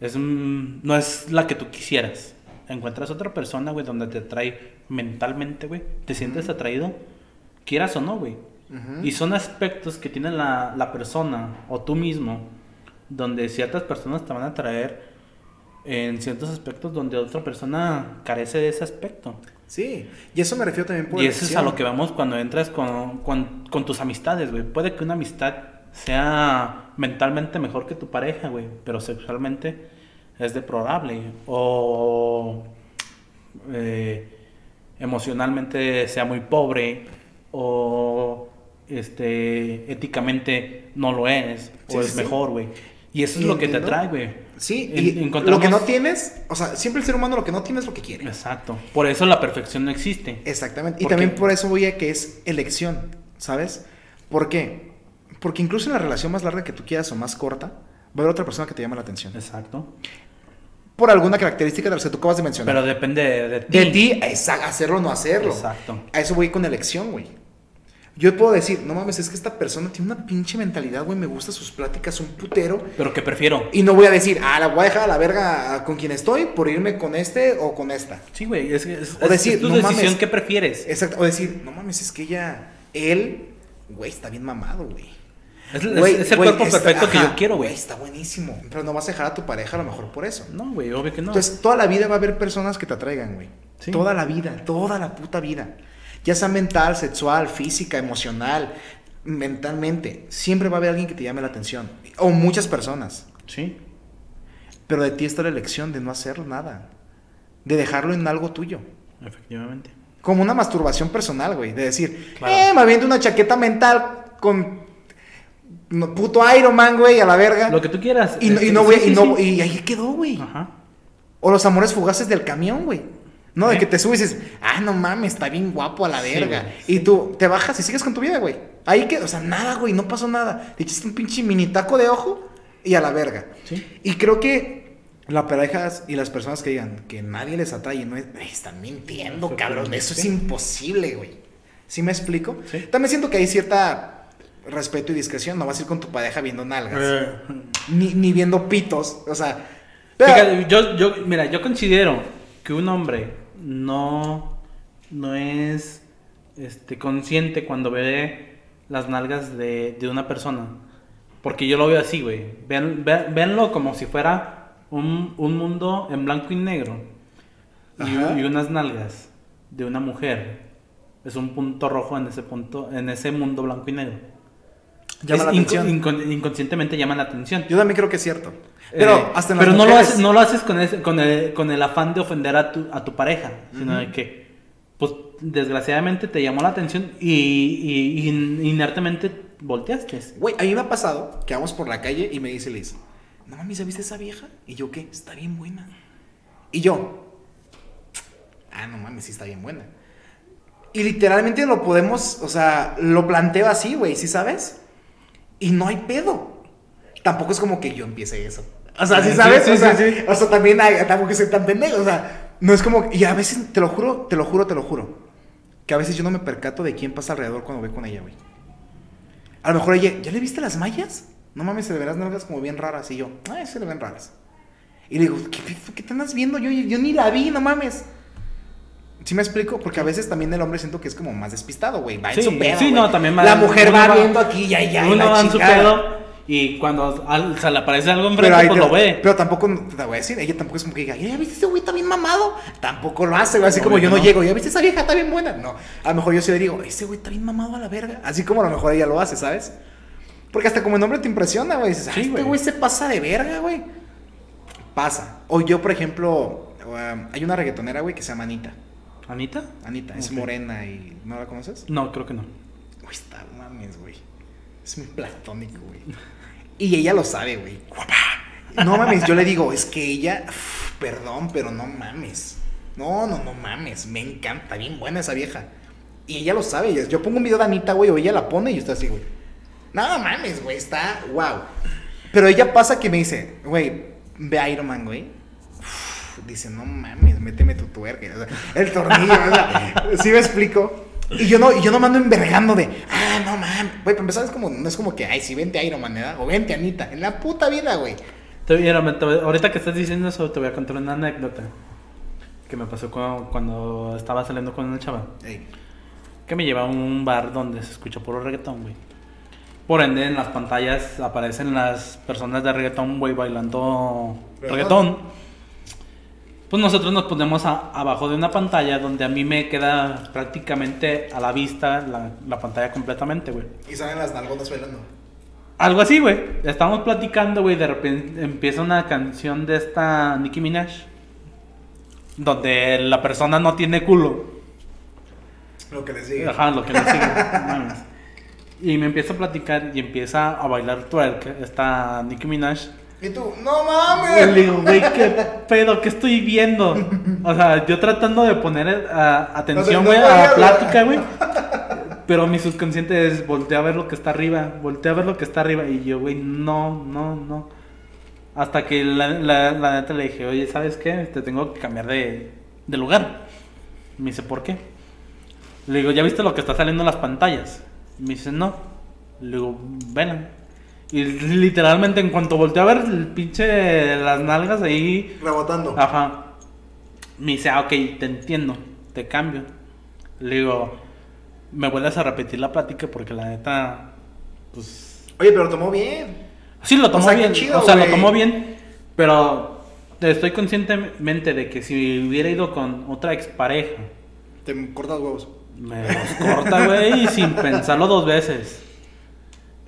S2: es, un- no es la que tú quisieras. Encuentras otra persona, güey, donde te atrae mentalmente, güey. Te sientes atraído, quieras o no, güey.
S1: Ujú.
S2: Y son aspectos que tiene la, la persona o tú mismo, donde ciertas personas te van a atraer en ciertos aspectos donde otra persona carece de ese aspecto.
S1: Sí, y eso me refiero también por
S2: Y eso es a lo que vamos cuando entras con, con, con tus amistades, güey. Puede que una amistad sea mentalmente mejor que tu pareja, güey, pero sexualmente es deplorable. O eh, emocionalmente sea muy pobre. O este éticamente no lo es.
S1: Sí,
S2: o es
S1: sí.
S2: mejor, güey. Y eso es lo que te atrae, güey.
S1: Sí,
S2: En-
S1: y lo que no tienes, o sea, siempre el ser humano lo que no tiene es lo que quiere.
S2: Exacto. Por eso la perfección no existe.
S1: Exactamente. Y
S2: ¿Por
S1: también
S2: qué?
S1: por eso voy a que es elección, ¿sabes? ¿Por qué? Porque incluso en la relación más larga que tú quieras o más corta, va a haber otra persona que te llama la atención.
S2: Exacto.
S1: Por alguna característica de las que tú acabas de mencionar.
S2: Pero depende de, ti.
S1: de ti, es hacerlo o no hacerlo.
S2: Exacto.
S1: A eso voy con elección, güey. Yo puedo decir, no mames, es que esta persona tiene una pinche mentalidad, güey, me gustan sus pláticas, un putero.
S2: Pero que prefiero.
S1: Y no voy a decir, ah, la voy a dejar a la verga con quien estoy por irme con este o con esta.
S2: Sí, güey. Es, es,
S1: O decir,
S2: es tu
S1: no
S2: decisión
S1: mames.
S2: que prefieres.
S1: Exacto. O decir, no mames, es que ella, él, güey, está bien mamado, güey.
S2: Es, el cuerpo
S1: está-
S2: perfecto que
S1: ajá,
S2: yo quiero, güey.
S1: Está buenísimo. Pero no vas a dejar a tu pareja a lo mejor por eso.
S2: No, güey, obvio que no.
S1: Entonces, toda la vida va a haber personas que te atraigan, güey.
S2: Sí.
S1: Toda la vida, toda la puta vida. Ya sea mental, sexual, física, emocional, mentalmente. Siempre va a haber alguien que te llame la atención. O muchas personas.
S2: sí.
S1: Pero de ti está la elección de no hacer nada. De dejarlo en algo tuyo.
S2: Efectivamente.
S1: Como una masturbación personal, güey. De decir,
S2: Claro.
S1: eh, me aviento una chaqueta mental con no, puto Iron Man, güey, a la verga.
S2: Lo que tú quieras.
S1: y, no- y no,
S2: sí,
S1: y,
S2: sí,
S1: no-
S2: sí.
S1: y ahí quedó, güey.
S2: Ajá.
S1: O los amores fugaces del camión, güey. No, de
S2: ¿Eh?
S1: que te subes y dices, ah, no mames, está bien guapo a la verga.
S2: güey,
S1: Y tú te bajas y sigues con tu vida, güey. Ahí que, o sea, nada, güey, no pasó nada. Te echaste un pinche mini taco de ojo y a la verga.
S2: Sí.
S1: Y creo que las parejas y las personas que digan que nadie les atrae, no es, "Ay, están mintiendo, cabrón. Eso es imposible, güey. ¿Sí me explico? También siento que hay cierta respeto y discreción. No vas a ir con tu pareja viendo nalgas.
S2: Eh,
S1: Ni, ni viendo pitos. O sea. pero-
S2: Fíjate, yo, yo, mira, yo considero que un hombre no, no es este, consciente cuando ve las nalgas de, de una persona. Porque yo lo veo así, güey. Ven, ve- véanlo como si fuera un, un mundo en blanco y negro. Y, y unas nalgas de una mujer. Es un punto rojo en ese punto, en ese mundo blanco y negro.
S1: Llama la atención.
S2: inconscientemente llama la atención.
S1: Yo también creo que es cierto. Pero
S2: Eh,
S1: hasta en las
S2: pero no, lo haces, no lo haces con, ese- con, el, con el afán de ofender a tu, a tu pareja, sino de que, pues, desgraciadamente te llamó la atención y, y- y inertemente volteaste.
S1: Güey, a mí me ha pasado que vamos por la calle y me dice Liz, no mames, ¿ya viste esa vieja? Y yo, ¿qué? Está bien buena. Y yo, ah, no mames, sí está bien buena. Y literalmente lo podemos, o sea, lo planteo así, güey, ¿sí sabes? Y no hay pedo. Tampoco es como que yo empiece eso. O sea, ¿sí sabes?
S2: sí,
S1: o, sea,
S2: sí, sí.
S1: o sea, también hay, tampoco soy tan pendejo, o sea, no es como, y a veces, te lo juro, te lo juro, te lo juro, que a veces yo no me percato de quién pasa alrededor cuando voy con ella, güey. A lo mejor ella, ¿ya le viste las mallas? No mames, se le ven las nalgas como bien raras. Y yo, ay, se le ven raras. Y le digo, ¿qué, qué te andas viendo? Yo, yo ni la vi, no mames. ¿Sí me explico? Porque a veces también el hombre siento que es como más despistado, güey. Va en su pedo,
S2: sí, no, también
S1: La mujer va,
S2: va-
S1: viendo aquí, ya, ya, y
S2: Uno
S1: la
S2: va en su pedo y cuando al- se le aparece algo enfrente, pues
S1: te-
S2: lo ve.
S1: pero tampoco, te voy a decir, ella tampoco es como que diga, ¿ya viste ese güey está bien mamado? Tampoco lo hace, güey. Así como yo no,
S2: no.
S1: llego, ¿ya viste esa vieja está bien buena? No, a lo mejor yo sí le digo, ese güey está bien mamado a la verga. Así como a lo mejor ella lo hace, ¿sabes? Porque hasta como el nombre te impresiona, güey. Dices, "Ah,
S2: Sí,
S1: este
S2: güey.
S1: güey se pasa de verga, güey. Pasa. O yo, por ejemplo, um, hay una reggaetonera, güey, que se llama Anita.
S2: ¿Anita?
S1: Anita, es morena y. ¿No la conoces?
S2: No, creo que no.
S1: Güey, está, mames, güey. Es muy platónico, güey. Y ella lo sabe, güey. No mames, yo le digo, es que ella, uf, perdón, pero no mames. No, no, no mames, me encanta, bien buena esa vieja. Y ella lo sabe, yo- pongo un video de Anita, güey, o ella la pone y yo estoy así, güey. No mames, güey, está wow. Pero ella pasa que me dice, güey, ve a Iron Man, güey. Uf, Dice, no mames, méteme tu tuerca. O sea, el tornillo, o sea, [LAUGHS] ¿sí me explico? Y yo no, y yo no mando envergando de, ah, no mames. Güey, para empezar es como, no es como que, ay, si vente Iron Man, ¿verdad? O vente Anita. En la puta vida, güey.
S2: Ahorita que estás diciendo eso, te voy a contar una anécdota que me pasó cu- cuando estaba saliendo con una chava. Que me lleva a un bar donde se escucha puro reggaetón, güey. Por ende, en las pantallas aparecen las personas de reggaetón, güey, bailando
S1: Reggaetón.
S2: reggaetón. Pues nosotros nos ponemos a- abajo de una pantalla donde a mí me queda prácticamente a la vista la, la pantalla completamente, güey.
S1: Y salen las nalgonas bailando.
S2: Algo así, güey. Estamos platicando, güey, de repente empieza una canción de esta Nicki Minaj. Donde la persona no tiene culo.
S1: Lo que le sigue.
S2: Ajá, lo que le sigue. mames. y me empieza a platicar y empieza a bailar twerk esta Nicki Minaj.
S1: Y tú, no
S2: Y
S1: mames.
S2: le digo, güey, qué pedo, ¿qué estoy viendo? O sea, yo tratando de poner ah, atención, güey,
S1: no
S2: a la plática, güey. Pero mi subconsciente es voltea a ver lo que está arriba, voltea a ver lo que está arriba. Y yo, güey, no, no, no. Hasta que la, la, la neta le dije, oye, ¿sabes qué? Te tengo que cambiar de, de lugar. Me dice, ¿por qué? Le digo, ¿ya viste lo que está saliendo en las pantallas? Me dice, no. Le digo, ven. Y literalmente en cuanto volteé a ver el pinche las nalgas ahí,
S1: Rebotando.
S2: ajá. Me dice, ah, ok, te entiendo, te cambio. Le digo, me vuelves a repetir la plática porque la neta, pues...
S1: Oye, pero tomó bien.
S2: Sí, lo tomó
S1: sea, qué
S2: bien,
S1: chido,
S2: o sea, lo tomó bien, pero estoy conscientemente de que si hubiera ido con otra expareja,
S1: Te cortas huevos.
S2: me los corta, güey, [LAUGHS] sin pensarlo dos veces.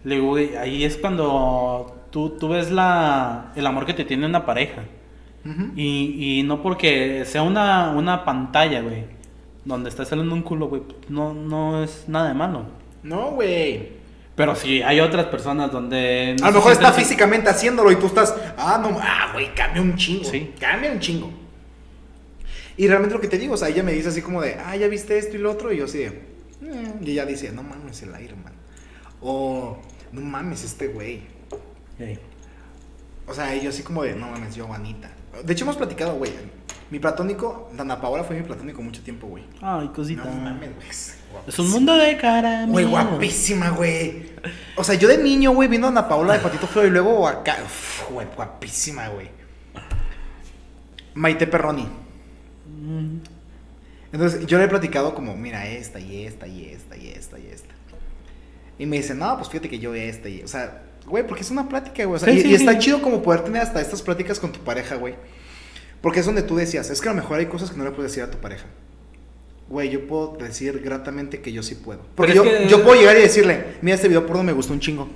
S2: Le digo, güey, ahí es cuando tú, tú ves la, el amor que te tiene una pareja. Y, y no porque sea una, una pantalla, güey, donde está saliendo un culo, güey, no, no es nada de malo.
S1: No, güey.
S2: Pero si hay otras personas donde... no
S1: A lo mejor está físicamente haciéndolo y tú estás, ah, no, ah, güey, cambia un chingo.
S2: Sí.
S1: Cambia un chingo. Y realmente lo que te digo, o sea, ella me dice así como de, ah, ya viste esto y lo otro, y yo así de, "Eh", y ella dice, no mames, el Iron Man. O, no mames, este güey.
S2: Ey.
S1: O sea, yo así como de, no mames, yo, Anita. De hecho, hemos platicado, güey. Mi platónico, Dana Paola fue mi platónico mucho tiempo, güey.
S2: Ay, cosita.
S1: No mames, güey. es
S2: un mundo de cara,
S1: Güey, guapísima, güey. O sea, yo de niño, güey, viendo a Ana Paola de Patito Feo y luego acá. güey, guapísima, güey. Maite Perroni.
S2: Mm,
S1: Entonces, yo le he platicado como, mira, esta y esta y esta y esta y esta. Y me dice, no, pues fíjate que yo esta y. O sea, güey, porque es una plática, güey. O sea,
S2: Sí,
S1: y,
S2: sí,
S1: y está
S2: sí.
S1: chido como poder tener hasta estas pláticas con tu pareja, güey. Porque es donde tú decías, es que a lo mejor hay cosas que no le puedes decir a tu pareja. Güey, yo puedo decir gratamente que yo sí puedo. Porque yo,
S2: que-
S1: yo puedo llegar y decirle, mira, este video porno me gustó un chingo.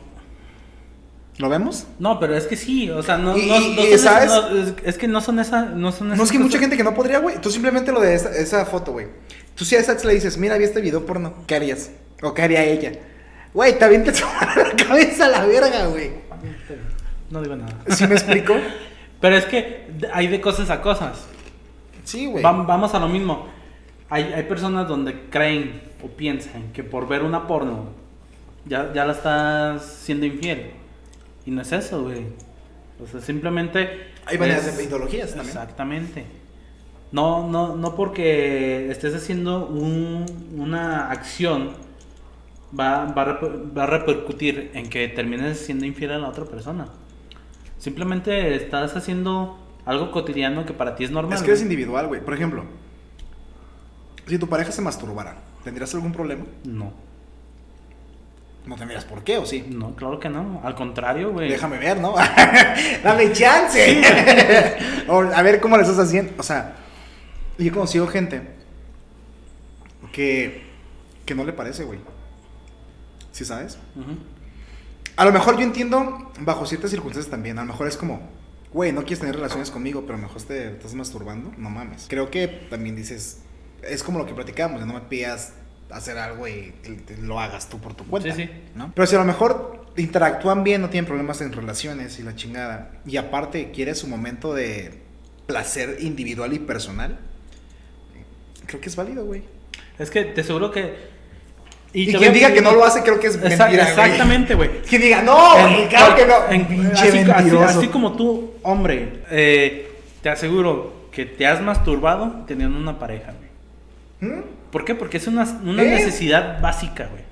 S1: ¿Lo vemos?
S2: No, pero es que sí, o sea, no,
S1: Y-
S2: no, no
S1: y,
S2: son
S1: ¿sabes?
S2: esas- no, es, que no son esa, no son
S1: No,
S2: esas
S1: es que hay mucha
S2: cosas-
S1: gente que no podría, güey. Tú simplemente lo de esa, esa foto, güey. Tú si a esa le dices, mira, vi este video porno, ¿qué harías? ¿O qué haría ella? Güey, te avientas [LAUGHS] la cabeza a la verga, güey.
S2: No digo nada.
S1: ¿Sí me explico? [LAUGHS]
S2: Pero es que hay de cosas a cosas.
S1: Sí, güey.
S2: Va- vamos a lo mismo. Hay, hay personas donde creen o piensan que por ver una porno ya, ya la estás siendo infiel. Y no es eso, güey. O sea, simplemente.
S1: Hay de ideologías también.
S2: Exactamente. No, no, no porque estés haciendo un- una acción va, va, a va a repercutir en que termines siendo infiel a la otra persona. Simplemente estás haciendo algo cotidiano que para ti es normal.
S1: Es que eres
S2: güey.
S1: individual, güey. Por ejemplo, si tu pareja se masturbara, ¿tendrías algún problema?
S2: No,
S1: No tendrías por qué, ¿o sí?
S2: no, claro que no. Al contrario, güey.
S1: Déjame ver, ¿no? [LAUGHS] Dame chance. [LAUGHS] O, a ver cómo le estás haciendo. O sea, yo he conocido gente que, que no le parece, güey. ¿Sí sabes? A lo mejor yo entiendo bajo ciertas circunstancias también. A lo mejor es como, güey, no quieres tener relaciones conmigo, pero a lo mejor te estás masturbando. No mames. Creo que también dices, es como lo que platicábamos, de no me pidas hacer algo y lo hagas tú por tu cuenta.
S2: Sí, sí.
S1: ¿no? Pero si a lo mejor interactúan bien, no tienen problemas en relaciones y la chingada, y aparte quiere su momento de placer individual y personal, creo que es válido, güey.
S2: Es que te aseguro que.
S1: Y, quien diga que no lo hace, creo que es mentira.
S2: Exactamente, güey. [LAUGHS]
S1: Quien diga, no, güey,
S2: En-
S1: claro que no.
S2: en- así, así como tú, hombre, eh, te aseguro que te has masturbado teniendo una pareja, güey.
S1: ¿Mm?
S2: ¿Por qué? Porque es una, una
S1: ¿Eh?
S2: necesidad básica, güey.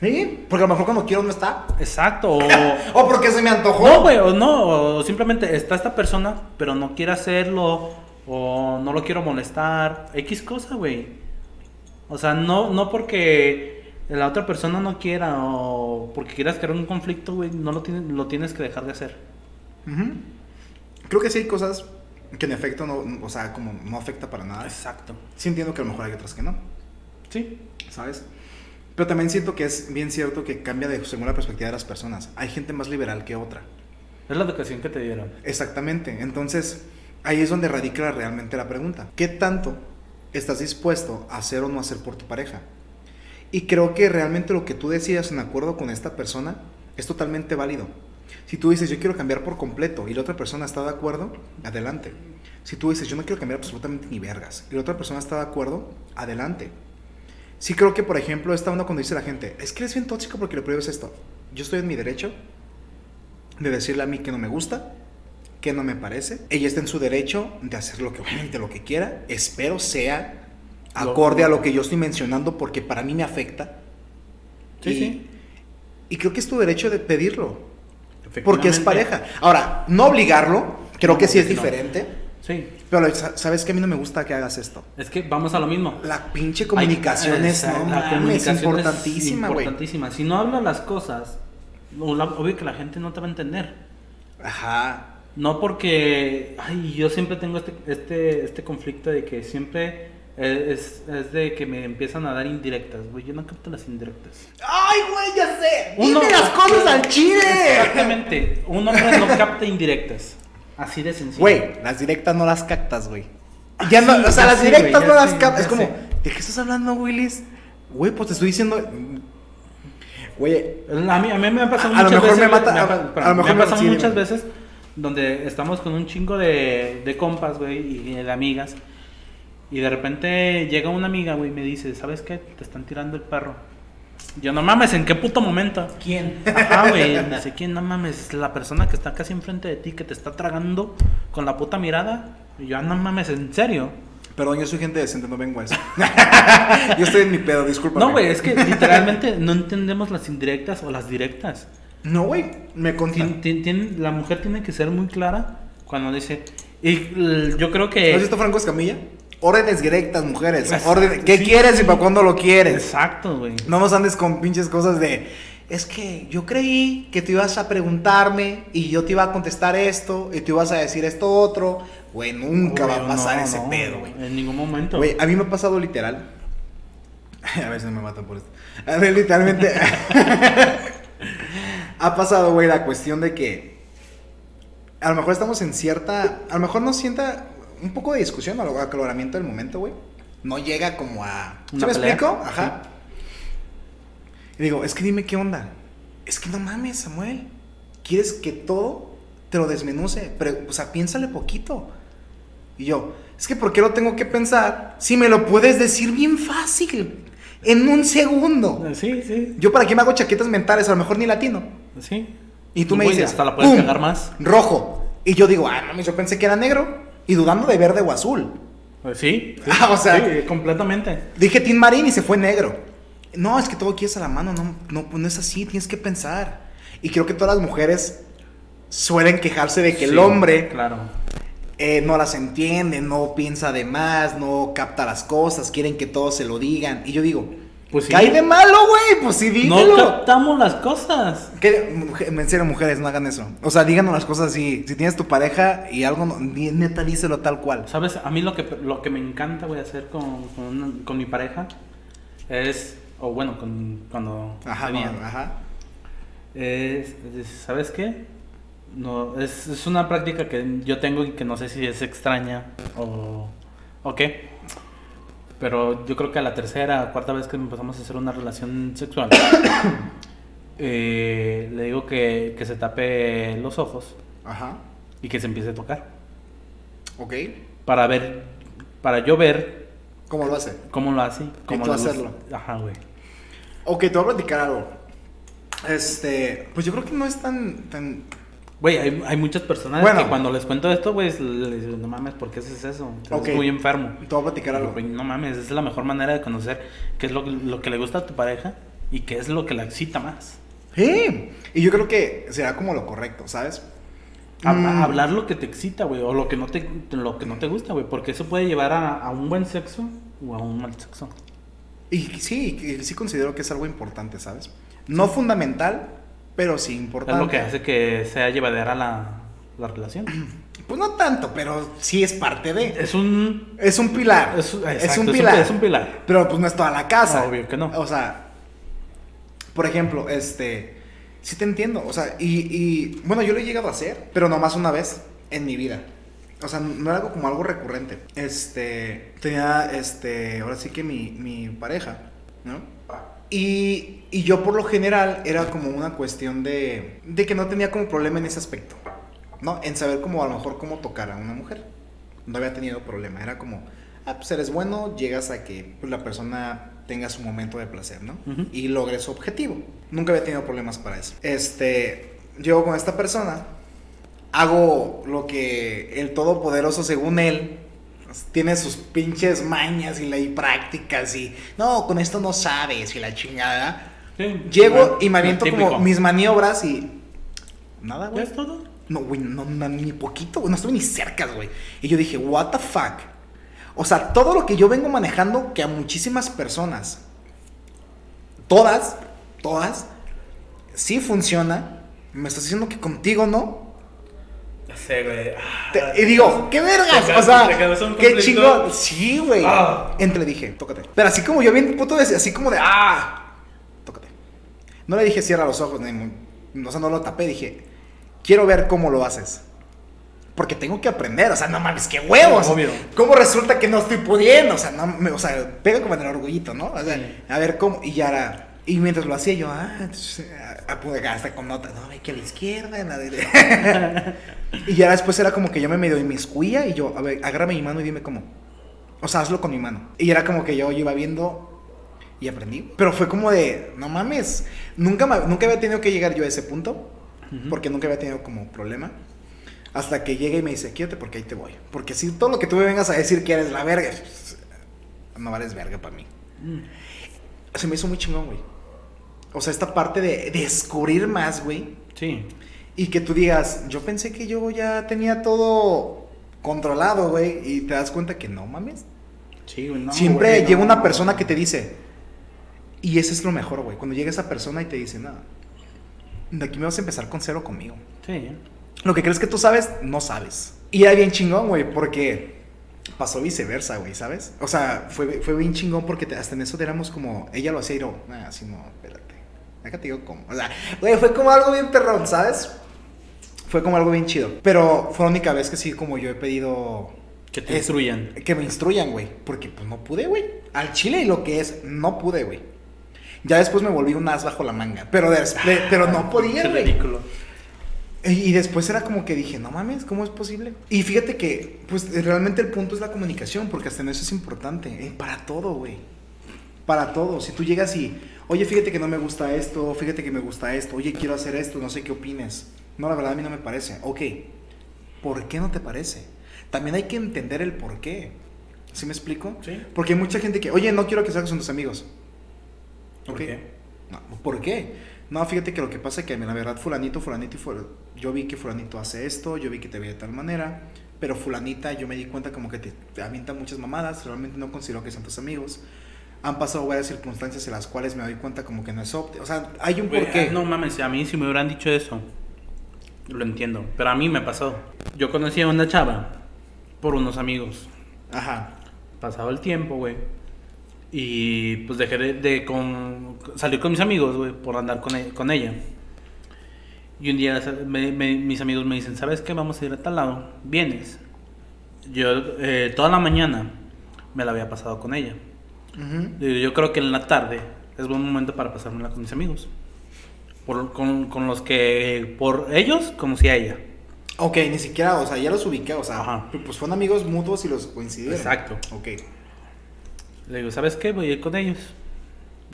S1: ¿Sí? Porque a lo mejor cuando quiero no está.
S2: Exacto. O, [LAUGHS]
S1: O porque se me antojó.
S2: no, güey, o no, o simplemente está esta persona, pero no quiere hacerlo, o no lo quiero molestar, X cosa, güey. O sea, no, no porque la otra persona no quiera, o porque quieras crear un conflicto, güey, no lo tienes, lo tienes que dejar de hacer.
S1: Creo que sí hay cosas que en efecto no, o sea, como no afecta para nada.
S2: Exacto.
S1: Sí entiendo que a lo mejor hay otras que no,
S2: Sí.
S1: ¿sabes? Pero también siento que es bien cierto que cambia de según la perspectiva de las personas. Hay gente más liberal que otra.
S2: Es la educación que te dieron.
S1: Exactamente. Entonces, ahí es donde radica realmente la pregunta. ¿Qué tanto estás dispuesto a hacer o no hacer por tu pareja? Y creo que realmente lo que tú decidas en acuerdo con esta persona es totalmente válido. Si tú dices, yo quiero cambiar por completo y la otra persona está de acuerdo, adelante. Si tú dices, yo no quiero cambiar absolutamente ni vergas y la otra persona está de acuerdo, adelante. Sí creo que, por ejemplo, esta onda cuando dice la gente, es que eres bien tóxico porque le prohíbes esto. Yo estoy en mi derecho de decirle a mí que no me gusta, que no me parece. Ella está en su derecho de hacer lo que quiera. Espero sea acorde a lo que yo estoy mencionando porque para mí me afecta.
S2: Sí,
S1: y,
S2: sí.
S1: y creo que es tu derecho de pedirlo. Porque es pareja. Ahora, no obligarlo, creo
S2: No,
S1: que sí es
S2: no.
S1: diferente.
S2: Sí.
S1: Pero sa- sabes que a mí no me gusta que hagas esto.
S2: Es que vamos a lo mismo.
S1: La pinche comunicación
S2: Ay,
S1: es,
S2: esa-
S1: no
S2: la
S1: mames,
S2: comunicación es
S1: importantísima, güey.
S2: importantísima. Si no hablas las cosas, obvio que la gente no te va a entender.
S1: Ajá.
S2: No porque, ay, yo siempre tengo este, este, este conflicto de que siempre es, es de que me empiezan a dar indirectas, güey. Yo no capto las indirectas.
S1: ¡Ay, güey, ya sé!
S2: Uno-
S1: ¡Dime las cosas al chile!
S2: Exactamente. Un hombre no capta indirectas. Así de sencillo.
S1: Güey, las directas no las captas, güey. Ya no,
S2: Sí,
S1: o sea,
S2: ya
S1: las directas
S2: güey,
S1: no las
S2: sé,
S1: captas. Es como,
S2: sé.
S1: ¿de qué estás hablando, Willis? Güey, pues te estoy diciendo. Güey,
S2: A mí, a mí me ha pasado
S1: A- a lo
S2: muchas
S1: mejor
S2: veces.
S1: me mata-
S2: ha
S1: a- lo mejor
S2: me
S1: me-
S2: ha pasado
S1: sí,
S2: muchas veces donde estamos con un chingo de, de compas, güey, y de amigas. Y de repente llega una amiga, güey, y me dice, ¿sabes qué? Te están tirando el perro. Yo, no mames, ¿en qué puto momento?
S3: ¿Quién?
S2: Ajá, güey, me dice, ¿quién? No mames, la persona que está casi enfrente de ti, que te está tragando con la puta mirada. Y yo, "Ah, no mames, ¿en serio?
S1: perdón, yo soy gente decente, no vengo a eso. [LAUGHS] yo estoy en mi pedo, disculpa.
S2: No, güey, es que literalmente no entendemos las indirectas o las directas.
S1: No, güey, me
S2: tien- la mujer tiene que ser muy clara cuando dice. Y yo creo
S1: ¿No
S2: que.
S1: has visto Franco Escamilla? Órdenes directas, mujeres. Órdenes- ¿Qué
S2: sí.
S1: quieres y para cuándo lo quieres?
S2: Exacto, güey.
S1: No nos andes con pinches cosas de. Es que yo creí que tú ibas a preguntarme y yo te iba a contestar esto y tú ibas a decir esto otro. Güey, nunca va a pasar
S2: no,
S1: ese
S2: no,
S1: pedo, güey.
S2: En ningún momento.
S1: Güey, a mí me ha pasado literal. [LAUGHS] A ver si no me matan por esto. A ver, literalmente. [LAUGHS] ha pasado, güey, la cuestión de que. A lo mejor estamos en cierta. A lo mejor nos sienta un poco de discusión o acaloramiento del momento, güey. No llega como a. ¿Sí
S2: ¿Una
S1: me
S2: pelea?
S1: explico? Ajá. Y digo, es que dime qué onda. Es que no mames, Samuel. ¿Quieres que todo te lo desmenuce? Pero, o sea, piénsale poquito. Y yo, es que ¿por qué lo tengo que pensar si me lo puedes decir bien fácil? En un segundo.
S2: Eh, Sí, sí.
S1: Yo para qué me hago chaquetas mentales, a lo mejor ni latino.
S2: Sí.
S1: Y tú me dices,
S2: Hasta la puedes
S1: ¡pum!
S2: cagar más.
S1: Rojo. Y yo digo, ah, mames, yo pensé que era negro. Y dudando de verde o azul.
S2: Pues sí. sí.
S1: Ah, [LAUGHS] o sea-
S2: Sí, completamente.
S1: Dije Tin Marín y se fue negro. No, es que todo quieres a la mano, no, no, no es así, tienes que pensar. Y creo que todas las mujeres suelen quejarse de que el hombre
S2: Claro.
S1: eh, no las entiende, no piensa de más, no capta las cosas, quieren que todos se lo digan. Y yo digo,
S2: Pues sí.
S1: ¿qué hay de malo, güey? Pues sí,
S2: No
S1: dímelo.
S2: captamos las cosas.
S1: ¿Qué? En serio, mujeres, no hagan eso. O sea, díganos las cosas así. Si tienes tu pareja y algo, no- neta, díselo tal cual.
S2: ¿Sabes? A mí lo que, lo que me encanta, voy a hacer con, con, una- con mi pareja es. O bueno, con, cuando.
S1: Ajá,
S2: tenía,
S1: no, ajá.
S2: es, es- ¿Sabes qué? No, es, es una práctica que yo tengo y que no sé si es extraña o, o qué. Pero yo creo que a la tercera o cuarta vez que empezamos a hacer una relación sexual, [COUGHS] eh, le digo que, que se tape los ojos
S1: Ajá.
S2: y que se empiece a tocar.
S1: Ok.
S2: Para ver, para yo ver
S1: ¿Cómo lo hace?
S2: cómo lo hace. Cómo gusta.
S1: hacerlo.
S2: Ajá, güey.
S1: Ok, te voy a platicar algo. Este, pues yo creo que no es tan, tan
S2: Güey, hay, hay muchas personas
S1: Bueno.
S2: que cuando les cuento esto, güey, les digo, no mames, ¿por qué haces eso? Estás
S1: Ok.
S2: muy enfermo.
S1: Te voy a platicar algo.
S2: no mames, es la mejor manera de conocer qué es lo, lo que le gusta a tu pareja y qué es lo que la excita más.
S1: Sí. Y yo creo que será como lo correcto, ¿sabes?
S2: Hab-
S1: Mm.
S2: Hablar lo que te excita, güey, o lo que no te, lo que no te gusta, güey, porque eso puede llevar a, a un buen sexo o a un mal sexo.
S1: Y sí, sí considero que es algo importante, ¿sabes? No fundamental, pero sí importante.
S2: Es lo que hace que sea llevadera la, la relación. [CLEARS THROAT]
S1: Pues no tanto, pero sí es parte de.
S2: Es un...
S1: Es un pilar.
S2: Es,
S1: un pilar.
S2: Es un pilar.
S1: Pero pues no es toda la casa.
S2: Obvio que no.
S1: O sea, por ejemplo, este. Sí te entiendo. O sea, y, y, bueno, yo lo he llegado a hacer, pero nomás una vez en mi vida. O sea, no era algo como algo recurrente. Este. Tenía, este. Ahora sí que mi, mi pareja, ¿no? Y, y yo por lo general era como una cuestión de, de que no tenía como problema en ese aspecto, ¿no? En saber como a lo mejor cómo tocar a una mujer. No había tenido problema, era como, ah, pues eres bueno, llegas a que pues, la persona tenga su momento de placer, ¿no? Y logre su objetivo. Nunca había tenido problemas para eso. Este, yo con esta persona hago lo que el todopoderoso según él tiene sus pinches mañas y ley prácticas y no, con esto no sabes y la chingada.
S2: Sí,
S1: Llego
S2: bueno,
S1: y me aviento como mis maniobras y nada,
S2: ¿Ya
S1: güey.
S2: es todo?
S1: No, güey, no, no, ni poquito, güey, no estuve ni cerca, güey. Y yo dije, what the fuck. O sea, todo lo que yo vengo manejando, que a muchísimas personas, todas, todas, sí funciona. Me estás diciendo que contigo no.
S2: Sé, güey. Ah,
S1: y digo, ¿qué vergas?
S2: Te
S1: O sea,
S2: te
S1: qué chingón. Sí, güey.
S2: Ah.
S1: Entre dije, tócate. Pero así como yo bien puto, de- así como de, ah, tócate. No le dije cierra los ojos, ni, o sea, no lo tapé. Dije, quiero ver cómo lo haces. Porque tengo que aprender, o sea, no mames, qué huevos.
S2: Obvio.
S1: ¿Cómo resulta que no estoy pudiendo? O sea, no, me- o sea, pega como en el orgullito, ¿no? O sea,
S2: Sí.
S1: a ver cómo. Y ya era. Y mientras lo hacía yo, ah, hasta con notas, no, ve que a la izquierda, en la derecha. [LAUGHS] y ya después era como que yo me medio inmiscuía y yo, a ver, agárrame mi mano y dime cómo. O sea, hazlo con mi mano. Y era como que yo iba viendo y aprendí. Pero fue como de, no mames, nunca, me- nunca había tenido que llegar yo a ese punto, porque nunca había tenido como problema. Hasta que llega y me dice, quédate porque ahí te voy. Porque si todo lo que tú me vengas a decir que eres la verga, no vales verga para mí.
S2: Mm.
S1: Se me hizo muy chingón, güey. O sea, esta parte de descubrir más, güey.
S2: Sí.
S1: Y que tú digas, yo pensé que yo ya tenía todo controlado, güey. Y te das cuenta que no mames.
S2: Sí, güey. no,
S1: Siempre
S2: güey,
S1: llega
S2: no.
S1: una persona que te dice, y ese es lo mejor, güey. Cuando llega esa persona y te dice, nada, de aquí me vas a empezar con cero conmigo.
S2: Sí.
S1: Lo que crees que tú sabes, no sabes. Y era bien chingón, güey, porque pasó viceversa, güey, ¿sabes? O sea, fue, fue bien chingón porque te- hasta en eso éramos como, ella lo hacía y yo, ah, así no. Acá te digo cómo. O sea, güey, fue como algo bien perrón, ¿sabes? Fue como algo bien chido. Pero fue la única vez que sí, como yo he pedido...
S2: Que te
S1: es-
S2: instruyan.
S1: Que me instruyan, güey. Porque pues no pude, güey. Al chile y lo que es, no pude, güey. Ya después me volví un as bajo la manga. Pero, de- pero no podía, güey.
S2: ridículo.
S1: Y y después era como que dije, no mames, ¿cómo es posible? Y fíjate que, pues realmente el punto es la comunicación, porque hasta en eso es importante. eh, para todo, güey. Para todo. Si tú llegas y, oye, fíjate que no me gusta esto, fíjate que me gusta esto, oye, quiero hacer esto, no sé qué opines. No, la verdad a mí no me parece. Ok, ¿por qué no te parece? También hay que entender el por qué. ¿Sí me explico?
S2: Sí.
S1: Porque hay mucha gente que, oye, no quiero que salgas con tus amigos.
S2: ¿Por
S1: Ok.
S2: qué?
S1: No, ¿Por qué? No, fíjate que lo que pasa es que la verdad fulanito, fulanito y ful- yo vi que fulanito hace esto, yo vi que te ve de tal manera, pero fulanita yo me di cuenta como que te, te avienta muchas mamadas, realmente no considero que sean tus amigos. Han pasado varias circunstancias en las cuales me doy cuenta como que no es óptimo. O sea, hay un porqué.
S2: ah, No mames, a mí si me hubieran dicho eso, lo entiendo. Pero a mí me pasó. Yo conocí a una chava por unos amigos.
S1: Ajá.
S2: Pasado el tiempo, güey. Y pues dejé de, de con, salir con mis amigos, güey, por andar con, e- con ella. Y un día me- me- mis amigos me dicen, ¿sabes qué? Vamos a ir a tal lado. ¿Vienes? Yo eh, toda la mañana me la había pasado con ella. Yo creo que en la tarde es buen momento para pasármela con mis amigos. Por- con, con los que por ellos conocí a ella.
S1: Ok, ni siquiera, o sea, ya los ubiqué, o sea,
S2: Ajá.
S1: pues fueron amigos mutuos y los coincidieron.
S2: Exacto.
S1: Ok.
S2: Le digo, ¿sabes qué? Voy a ir con ellos.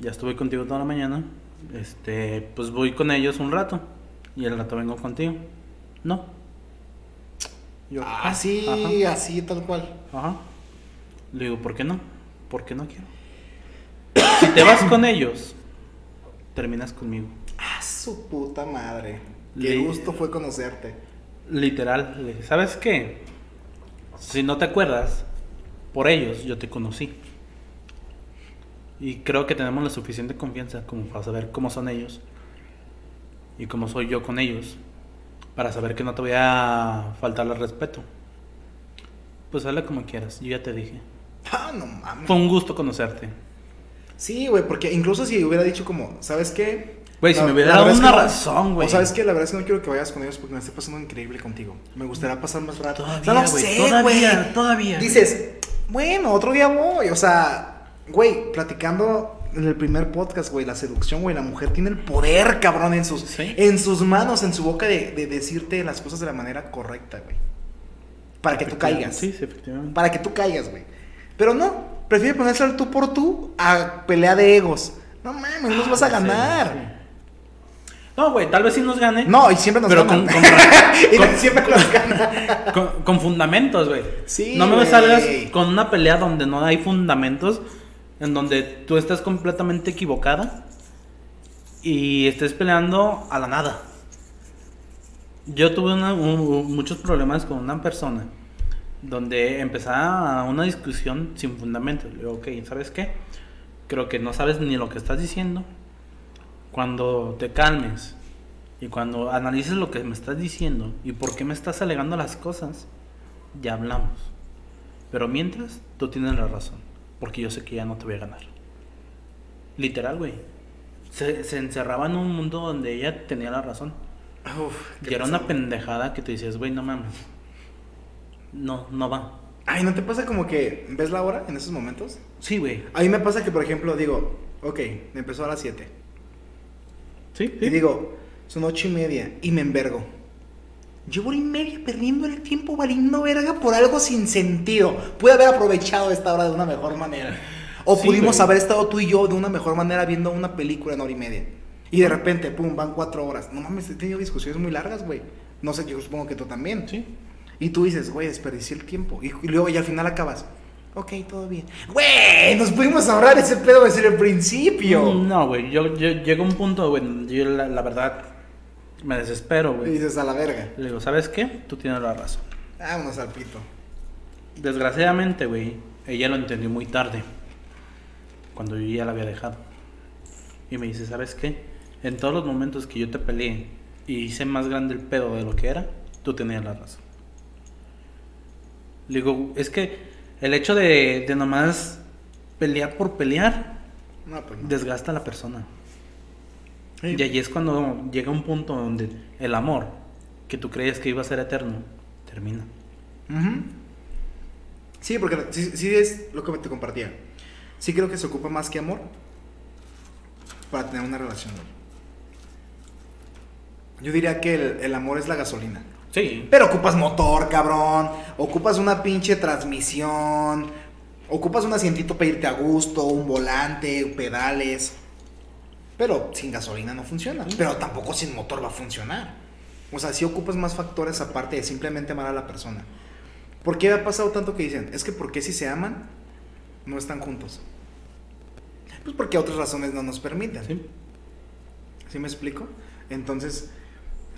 S2: Ya estuve contigo toda la mañana. Este, pues voy con ellos un rato. Y el rato vengo contigo. No. Yo,
S1: Ah,
S2: "Ah,
S1: Así,
S2: ajá,
S1: así, tal cual.
S2: ajá". Le digo, ¿por qué no? Porque no quiero. Si te vas con ellos, terminas conmigo.
S1: Ah, su puta madre. Qué gusto fue conocerte.
S2: Literal, ¿sabes qué? Si no te acuerdas, por ellos yo te conocí. Y creo que tenemos la suficiente confianza como para saber cómo son ellos y cómo soy yo con ellos, para saber que no te voy a faltar al respeto. Pues hazle como quieras, yo ya te dije.
S1: Ah, no mames.
S2: Fue un gusto conocerte.
S1: Sí, güey, porque incluso si hubiera dicho como, ¿sabes qué?
S2: Güey, si me hubiera dado una razón, güey.
S1: O sabes que la verdad es que no quiero que vayas con ellos porque me estoy pasando increíble contigo. Me gustaría pasar más rato.
S2: Todavía,
S1: no, no
S2: güey,
S1: sé,
S2: todavía.
S1: Dices, bueno, otro día voy. O sea, güey, platicando en el primer podcast, güey, la seducción, güey, la mujer tiene el poder, cabrón, en sus,
S2: Sí.
S1: en sus manos, en su boca de, de decirte las cosas de la manera correcta, güey. Para que tú caigas.
S2: Sí, sí, efectivamente.
S1: Para que tú caigas, güey. Pero no, prefiere ponerse al tú por tú a pelea de egos. No mames, no nos vas a
S2: Ah, Sí,
S1: ganar.
S2: sí. No, güey, tal vez sí nos gane.
S1: No, y siempre nos
S2: Pero
S1: ganan.
S2: con- con- [LAUGHS]
S1: y
S2: con-
S1: siempre nos ganan.
S2: Con, con fundamentos, güey.
S1: Sí,
S2: No me
S1: güey.
S2: salgas con una pelea donde no hay fundamentos, en donde tú estás completamente equivocada y estés peleando a la nada. Yo tuve una- un- un- muchos problemas con una persona donde empezaba una discusión sin fundamentos. Le digo, ok, ¿sabes qué? Creo que no sabes ni lo que estás diciendo. Cuando te calmes y cuando analices lo que me estás diciendo y por qué me estás alegando las cosas, ya hablamos. Pero mientras, tú tienes la razón. Porque yo sé que ya no te voy a ganar. Literal, güey. Se, se encerraba en un mundo donde ella tenía la razón.
S1: Uf,
S2: Y era una pendejada que te decías, güey, no mames. No, no va.
S1: Ay, ¿no te pasa como que ves la hora en esos momentos?
S2: Sí, güey.
S1: A mí me pasa que, por ejemplo, digo, ok, me empezó a las 7.
S2: Sí,
S1: Y digo, son ocho y media y me envergo. Llevo hora y media perdiendo el tiempo valiendo verga por algo sin sentido. Pude haber aprovechado esta hora de una mejor manera. O
S2: Sí,
S1: pudimos
S2: güey.
S1: haber estado tú y yo de una mejor manera viendo una película en hora y media. Y de repente, pum, van cuatro horas. No mames, he tenido discusiones muy largas, güey. No sé, yo supongo que tú también.
S2: Sí.
S1: Y tú dices, güey, desperdicié el tiempo. Y, y luego, y al final acabas. Ok, todo bien. Güey, nos pudimos ahorrar ese pedo desde el principio.
S2: No, güey. Yo, yo llego a un punto, güey, yo la, la verdad me desespero,
S1: Y
S2: güey.
S1: dices, a la verga.
S2: Le digo, ¿sabes qué? Tú tienes la razón.
S1: Vámonos al pito.
S2: Desgraciadamente, güey, ella lo entendió muy tarde. Cuando yo ya la había dejado. Y me dice, ¿sabes qué? En todos los momentos que yo te peleé y hice más grande el pedo de lo que era, tú tenías la razón. Le digo, es que el hecho de, de nomás pelear por pelear
S1: No, pues no.
S2: desgasta a la persona.
S1: Sí.
S2: Y allí es cuando llega un punto donde el amor que tú creías que iba a ser eterno termina.
S1: Sí, porque sí, sí es lo que te compartía. Sí creo que se ocupa más que amor para tener una relación. Yo diría que el, el amor es la gasolina.
S2: Sí.
S1: Pero ocupas motor, cabrón. Ocupas una pinche transmisión. Ocupas un asientito para irte a gusto, un volante, pedales. Pero sin gasolina no funciona. Pero tampoco sin motor va a funcionar. O sea, si ocupas más factores aparte de simplemente amar a la persona. ¿Por qué ha pasado tanto que dicen? Es que ¿por qué si se aman no están juntos? Pues porque otras razones no nos permiten.
S2: Sí.
S1: ¿Sí me explico? Entonces,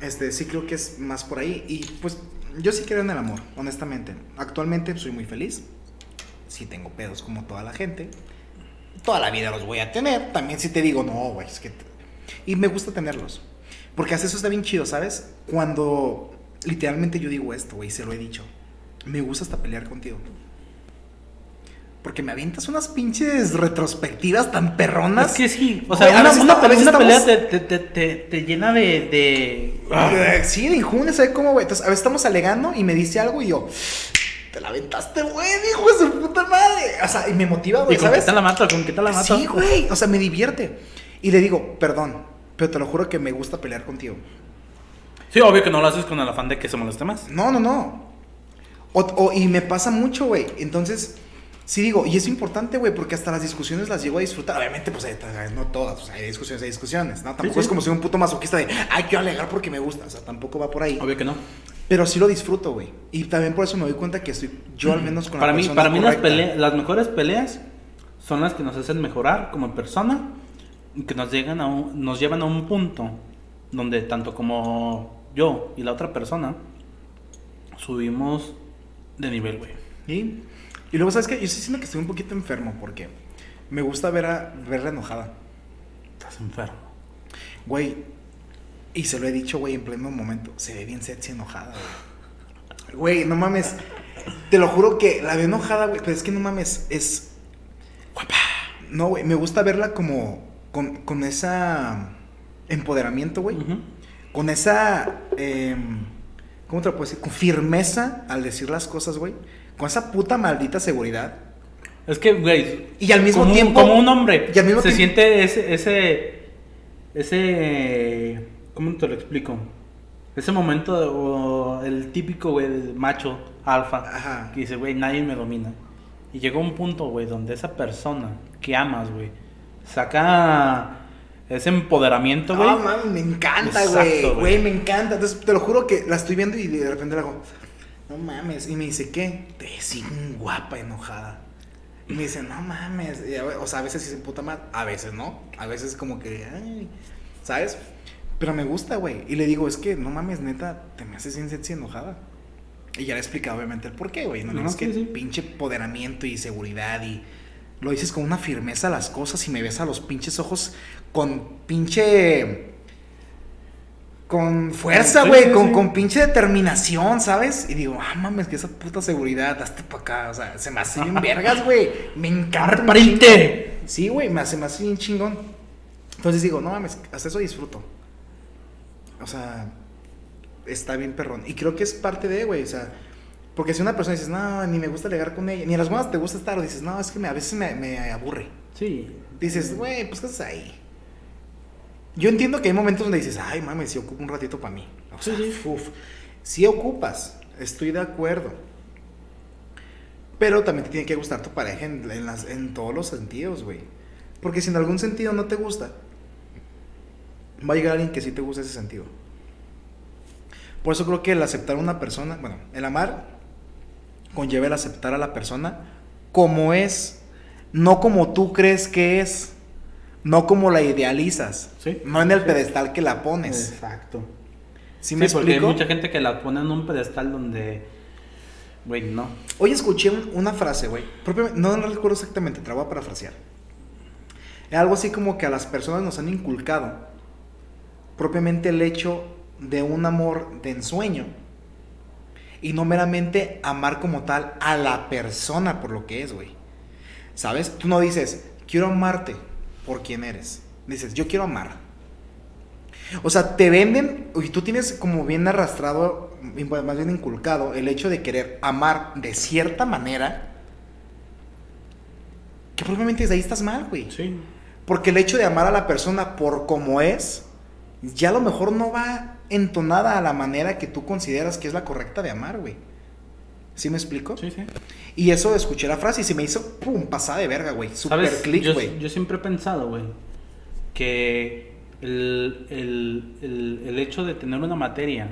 S1: este, sí creo que es más por ahí. Y pues yo sí creo en el amor, honestamente. Actualmente soy muy feliz. Sí tengo pedos como toda la gente. Toda la vida los voy a tener. También si te digo, no, güey, es que... te-". Y me gusta tenerlos. Porque hace eso está bien chido, ¿sabes? Cuando literalmente yo digo esto, güey, se lo he dicho. Me gusta hasta pelear contigo. Porque me avientas unas pinches retrospectivas tan perronas.
S2: Es que sí, o sea, una, una pelea, una te, te, te, te- llena de... de...
S1: Eh, Sí, de injundia, ¿sabes cómo, güey? Entonces, a veces estamos alegando y me dice algo y yo, te la aventaste, güey, hijo de su puta madre. O sea, y me motiva,
S2: ¿Y
S1: güey,
S2: con qué te la mato? ¿Con qué te la mato?
S1: Sí, güey, o sea, me divierte. Y le digo, perdón, pero te lo juro que me gusta pelear contigo.
S2: Sí, obvio que no lo haces con el afán de que se moleste más.
S1: No, no, no. O, o- y me pasa mucho, güey. Entonces, Sí digo, y es importante, güey, porque hasta las discusiones las llego a disfrutar. Obviamente, pues hay- no todas, o sea, hay discusiones, hay discusiones, ¿no? Tampoco
S2: sí.
S1: es como ser un puto masoquista de, ay, quiero alegar porque me gusta, o sea, tampoco va por ahí.
S2: Obvio que no.
S1: Pero sí lo disfruto, güey. Y también por eso me doy cuenta que estoy, yo al menos con
S2: Para
S1: la
S2: mí,
S1: persona
S2: para mí las,
S1: correcta.
S2: pelea- las mejores peleas son las que nos hacen mejorar como persona y que nos, llegan a un- nos llevan a un punto donde tanto como yo y la otra persona subimos de nivel, güey.
S1: ¿Y? Y luego, ¿sabes qué? Yo sí siento que estoy un poquito enfermo porque me gusta ver a, verla enojada.
S2: Estás enfermo.
S1: Güey, y se lo he dicho, güey, en pleno momento. Se ve bien sexy enojada, güey. Güey, no mames. Te lo juro que la veo enojada, güey. Pero es que no mames, es. Guapa. No, güey, me gusta verla como. Con, con esa. Empoderamiento, güey. Con esa. em, ¿Cómo te lo puedo decir? Con firmeza al decir las cosas, güey. Con esa puta maldita seguridad.
S2: Es que, güey,
S1: Y al mismo
S2: como, un-
S1: tiempo-
S2: como un hombre
S1: y al mismo
S2: se
S1: tiempo-
S2: siente ese, ese, ese, ¿cómo te lo explico? Ese momento, o el típico, güey, del macho alfa,
S1: Ajá.
S2: que dice, güey, nadie me domina. Y llegó un punto, güey, donde esa persona que amas, güey, saca ese empoderamiento, güey.
S1: Ah, mami, me encanta, güey.
S2: Güey,
S1: me encanta. Entonces, te lo juro que la estoy viendo y de repente la hago, no mames. Y me dice, ¿qué? Te bien guapa, enojada. Y me dice, no mames. Y a ve- o sea, a veces sí se puta mal, a veces no. A veces como que, ay, ¿sabes? Pero me gusta, güey. Y le digo, es que no mames, neta, te me haces bien sexy enojada. Y ya le he explicado obviamente el por qué, güey. No,
S2: No,
S1: es que
S2: sí.
S1: pinche empoderamiento y seguridad y lo dices con una firmeza las cosas y me ves a los pinches ojos con pinche con fuerza, güey,
S2: sí,
S1: con,
S2: sí.
S1: con pinche determinación, ¿sabes? Y digo, ah, mames, que esa puta seguridad, hazte para acá, o sea, se me hace bien [LAUGHS] vergas, güey. Me encanta. Sí, güey, me hace, me hace bien chingón. Entonces digo, no mames, hasta eso disfruto. O sea, está bien perrón. Y creo que es parte de, güey, o sea, porque si una persona dices, no, ni me gusta llegar con ella, ni a las buenas te gusta estar, o dices, no, es que me- a veces me, me aburre.
S2: Sí.
S1: Dices, güey, pues ¿qué haces ahí? Yo entiendo que hay momentos donde dices, ay, mames, si ocupo un ratito para mí. O
S2: Sí,
S1: sea,
S2: sí.
S1: uf, sí ocupas, estoy de acuerdo. Pero también te tiene que gustar tu pareja en, en las- en todos los sentidos, güey. Porque si en algún sentido no te gusta, va a llegar alguien que sí te gusta ese sentido. Por eso creo que el aceptar a una persona, bueno, el amar conlleva el aceptar a la persona como es, no como tú crees que es, no como la idealizas,
S2: Sí.
S1: no en el pedestal que la pones.
S2: Exacto.
S1: ¿Sí
S2: Sí,
S1: me
S2: porque hay mucha gente que la pone en un pedestal donde, güey, no.
S1: Hoy escuché un- una frase, güey. No, no recuerdo exactamente, te la voy a parafrasear. Era algo así como que a las personas nos han inculcado propiamente el hecho de un amor de ensueño y no meramente amar como tal a la persona por lo que es, güey. ¿Sabes? Tú no dices, quiero amarte por quien eres. Dices, yo quiero amar. O sea, te venden, y tú tienes como bien arrastrado, más bien inculcado, el hecho de querer amar de cierta manera, que probablemente desde ahí estás mal, güey.
S2: Sí.
S1: Porque el hecho de amar a la persona por como es, ya a lo mejor no va entonada a la manera que tú consideras que es la correcta de amar, güey. ¿Sí me explico?
S2: Sí, sí.
S1: Y eso escuché la frase y se me hizo, pum, pasada de verga, güey. Super click, güey.
S2: yo siempre he pensado, güey, que el, el, el, el hecho de tener una materia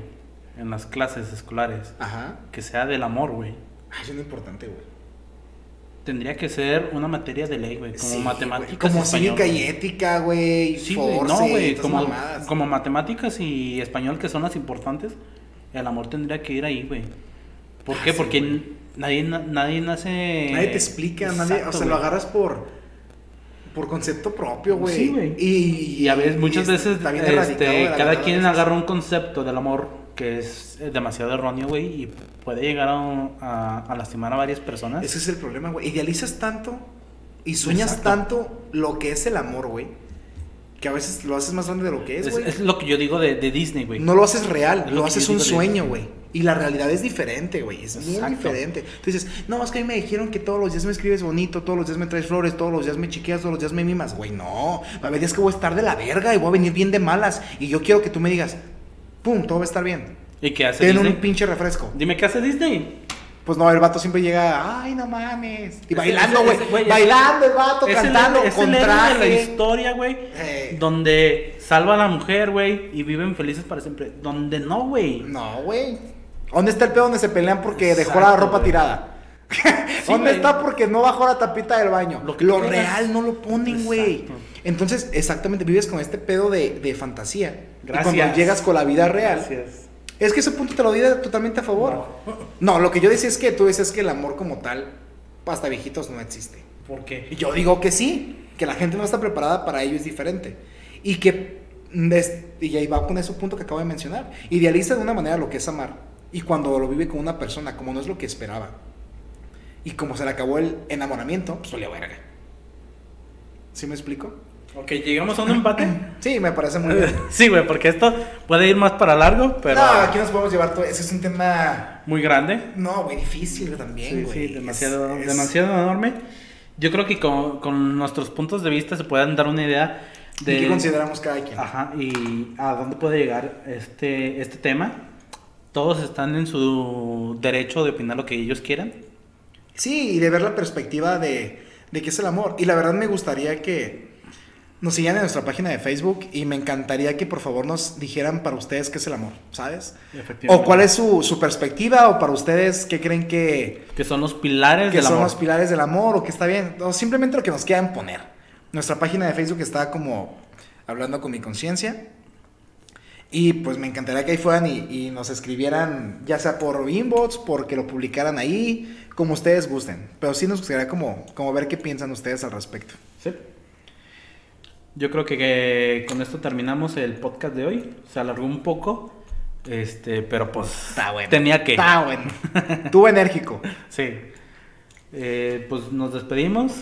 S2: en las clases escolares
S1: Ajá.
S2: que sea del amor, güey,
S1: Ay, es muy importante, güey.
S2: tendría que ser una materia de ley, güey, como
S1: Sí,
S2: matemáticas.
S1: güey, Como cívica y ética, güey.
S2: Sí,
S1: force,
S2: no, güey, como, como matemáticas y español que son las importantes, el amor tendría que ir ahí, güey. ¿Por
S1: Ah,
S2: qué?
S1: sí,
S2: Porque
S1: güey.
S2: nadie, na- nadie nace...
S1: Nadie te explica, nadie, o
S2: Exacto,
S1: sea, lo agarras por por concepto propio, güey.
S2: Sí, güey.
S1: Y,
S2: Y a veces, muchas
S1: y
S2: veces, este, cada quien agarra un concepto del amor que es eh, demasiado erróneo, güey, y puede llegar a, a- a lastimar a varias personas.
S1: Ese es el problema, güey. Idealizas tanto y sueñas
S2: Exacto.
S1: tanto lo que es el amor, güey. Que a veces lo haces más grande de lo que es, güey.
S2: es lo que yo digo de, de Disney, güey.
S1: No lo haces real,
S2: Es lo
S1: haces un sueño, güey. Y la realidad es diferente, güey. Es muy
S2: Exacto.
S1: diferente. Tú dices, no, es que a mí me dijeron que todos los días me escribes bonito, todos los días me traes flores, todos los días me chiqueas, todos los días me mimas. Güey, no. Va a haber días que voy a estar de la verga y voy a venir bien de malas. Y yo quiero que tú me digas, pum, todo va a estar bien.
S2: ¿Y qué hace
S1: Ten
S2: Disney?
S1: un pinche refresco.
S2: Dime, ¿qué hace Disney?
S1: Pues no, el vato siempre llega, ay, no mames. Y bailando, güey. Bailando el vato,
S2: Es el,
S1: cantando
S2: es
S1: con
S2: el de la historia, güey.
S1: Eh.
S2: Donde salva a la mujer, güey, y viven felices para siempre. Donde no, güey.
S1: No, güey. ¿Dónde está el pedo donde se pelean porque dejó la ropa
S2: güey.
S1: tirada? [LAUGHS] ¿Dónde
S2: güey.
S1: está porque no bajó la tapita del baño?
S2: Lo que
S1: real no lo ponen, güey. Entonces, exactamente, vives con este pedo de, de fantasía. Y
S2: Gracias.
S1: cuando llegas con la vida real,
S2: Gracias.
S1: es que ese punto te lo di totalmente a favor. No. lo que yo decía es que tú dices que el amor como tal, hasta viejitos, no existe.
S2: ¿Por qué?
S1: Y yo digo que sí, que la gente no está preparada para ello, es diferente. Y que, des- y ahí va con ese punto que acabo de mencionar, idealiza de una manera lo que es amar. Y cuando lo vive con una persona, como no es lo que esperaba, y como se le acabó el enamoramiento, pues valió verga. ¿Sí me explico?
S2: Ok, llegamos a un empate. [CLEARS THROAT]
S1: Sí, me parece muy bien. [LAUGHS]
S2: sí, güey, porque esto puede ir más para largo, pero
S1: No, aquí nos podemos llevar todo. Ese es un tema.
S2: muy grande.
S1: No, güey, difícil también,
S2: Sí,
S1: güey.
S2: sí, demasiado,
S1: Es- es-
S2: demasiado enorme. Yo creo que con, con nuestros puntos de vista se pueden dar una idea
S1: ¿Y
S2: de
S1: qué consideramos cada quien?
S2: Ajá, y a dónde puede llegar este, este tema. Todos están en su derecho de opinar lo que ellos quieran.
S1: Sí, y de ver la perspectiva de, de qué es el amor. Y la verdad me gustaría que nos sigan en nuestra página de Facebook y me encantaría que por favor nos dijeran para ustedes qué es el amor, ¿sabes? O cuál es su, su perspectiva o para ustedes qué creen que,
S2: Que son los pilares
S1: que
S2: del
S1: son
S2: amor.
S1: los pilares del amor o que está bien. O simplemente lo que nos quieran poner. Nuestra página de Facebook está como hablando con mi conciencia. Y pues me encantaría que ahí fueran y, y nos escribieran, ya sea por inbox, porque lo publicaran ahí, como ustedes gusten. Pero sí nos gustaría como, como ver qué piensan ustedes al respecto.
S2: Sí. Yo creo que, que con esto terminamos el podcast de hoy. Se alargó un poco. Este, pero pues
S1: Está bueno.
S2: tenía que.
S1: Está bueno. Estuvo enérgico. [LAUGHS]
S2: Sí. Eh, pues nos despedimos.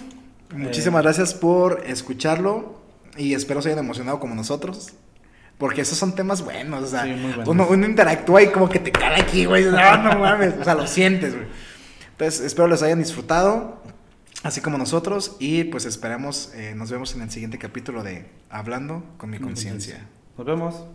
S1: Muchísimas
S2: Eh,
S1: gracias por escucharlo y espero se hayan emocionado como nosotros. Porque esos son temas buenos, o sea,
S2: Sí, muy buenos.
S1: Uno, uno interactúa y como que te cae aquí, güey. No, no mames, o sea, lo sientes, güey. Entonces, espero les hayan disfrutado, así como nosotros, y pues esperamos, eh, nos vemos en el siguiente capítulo de Hablando con mi conciencia.
S2: Nos vemos.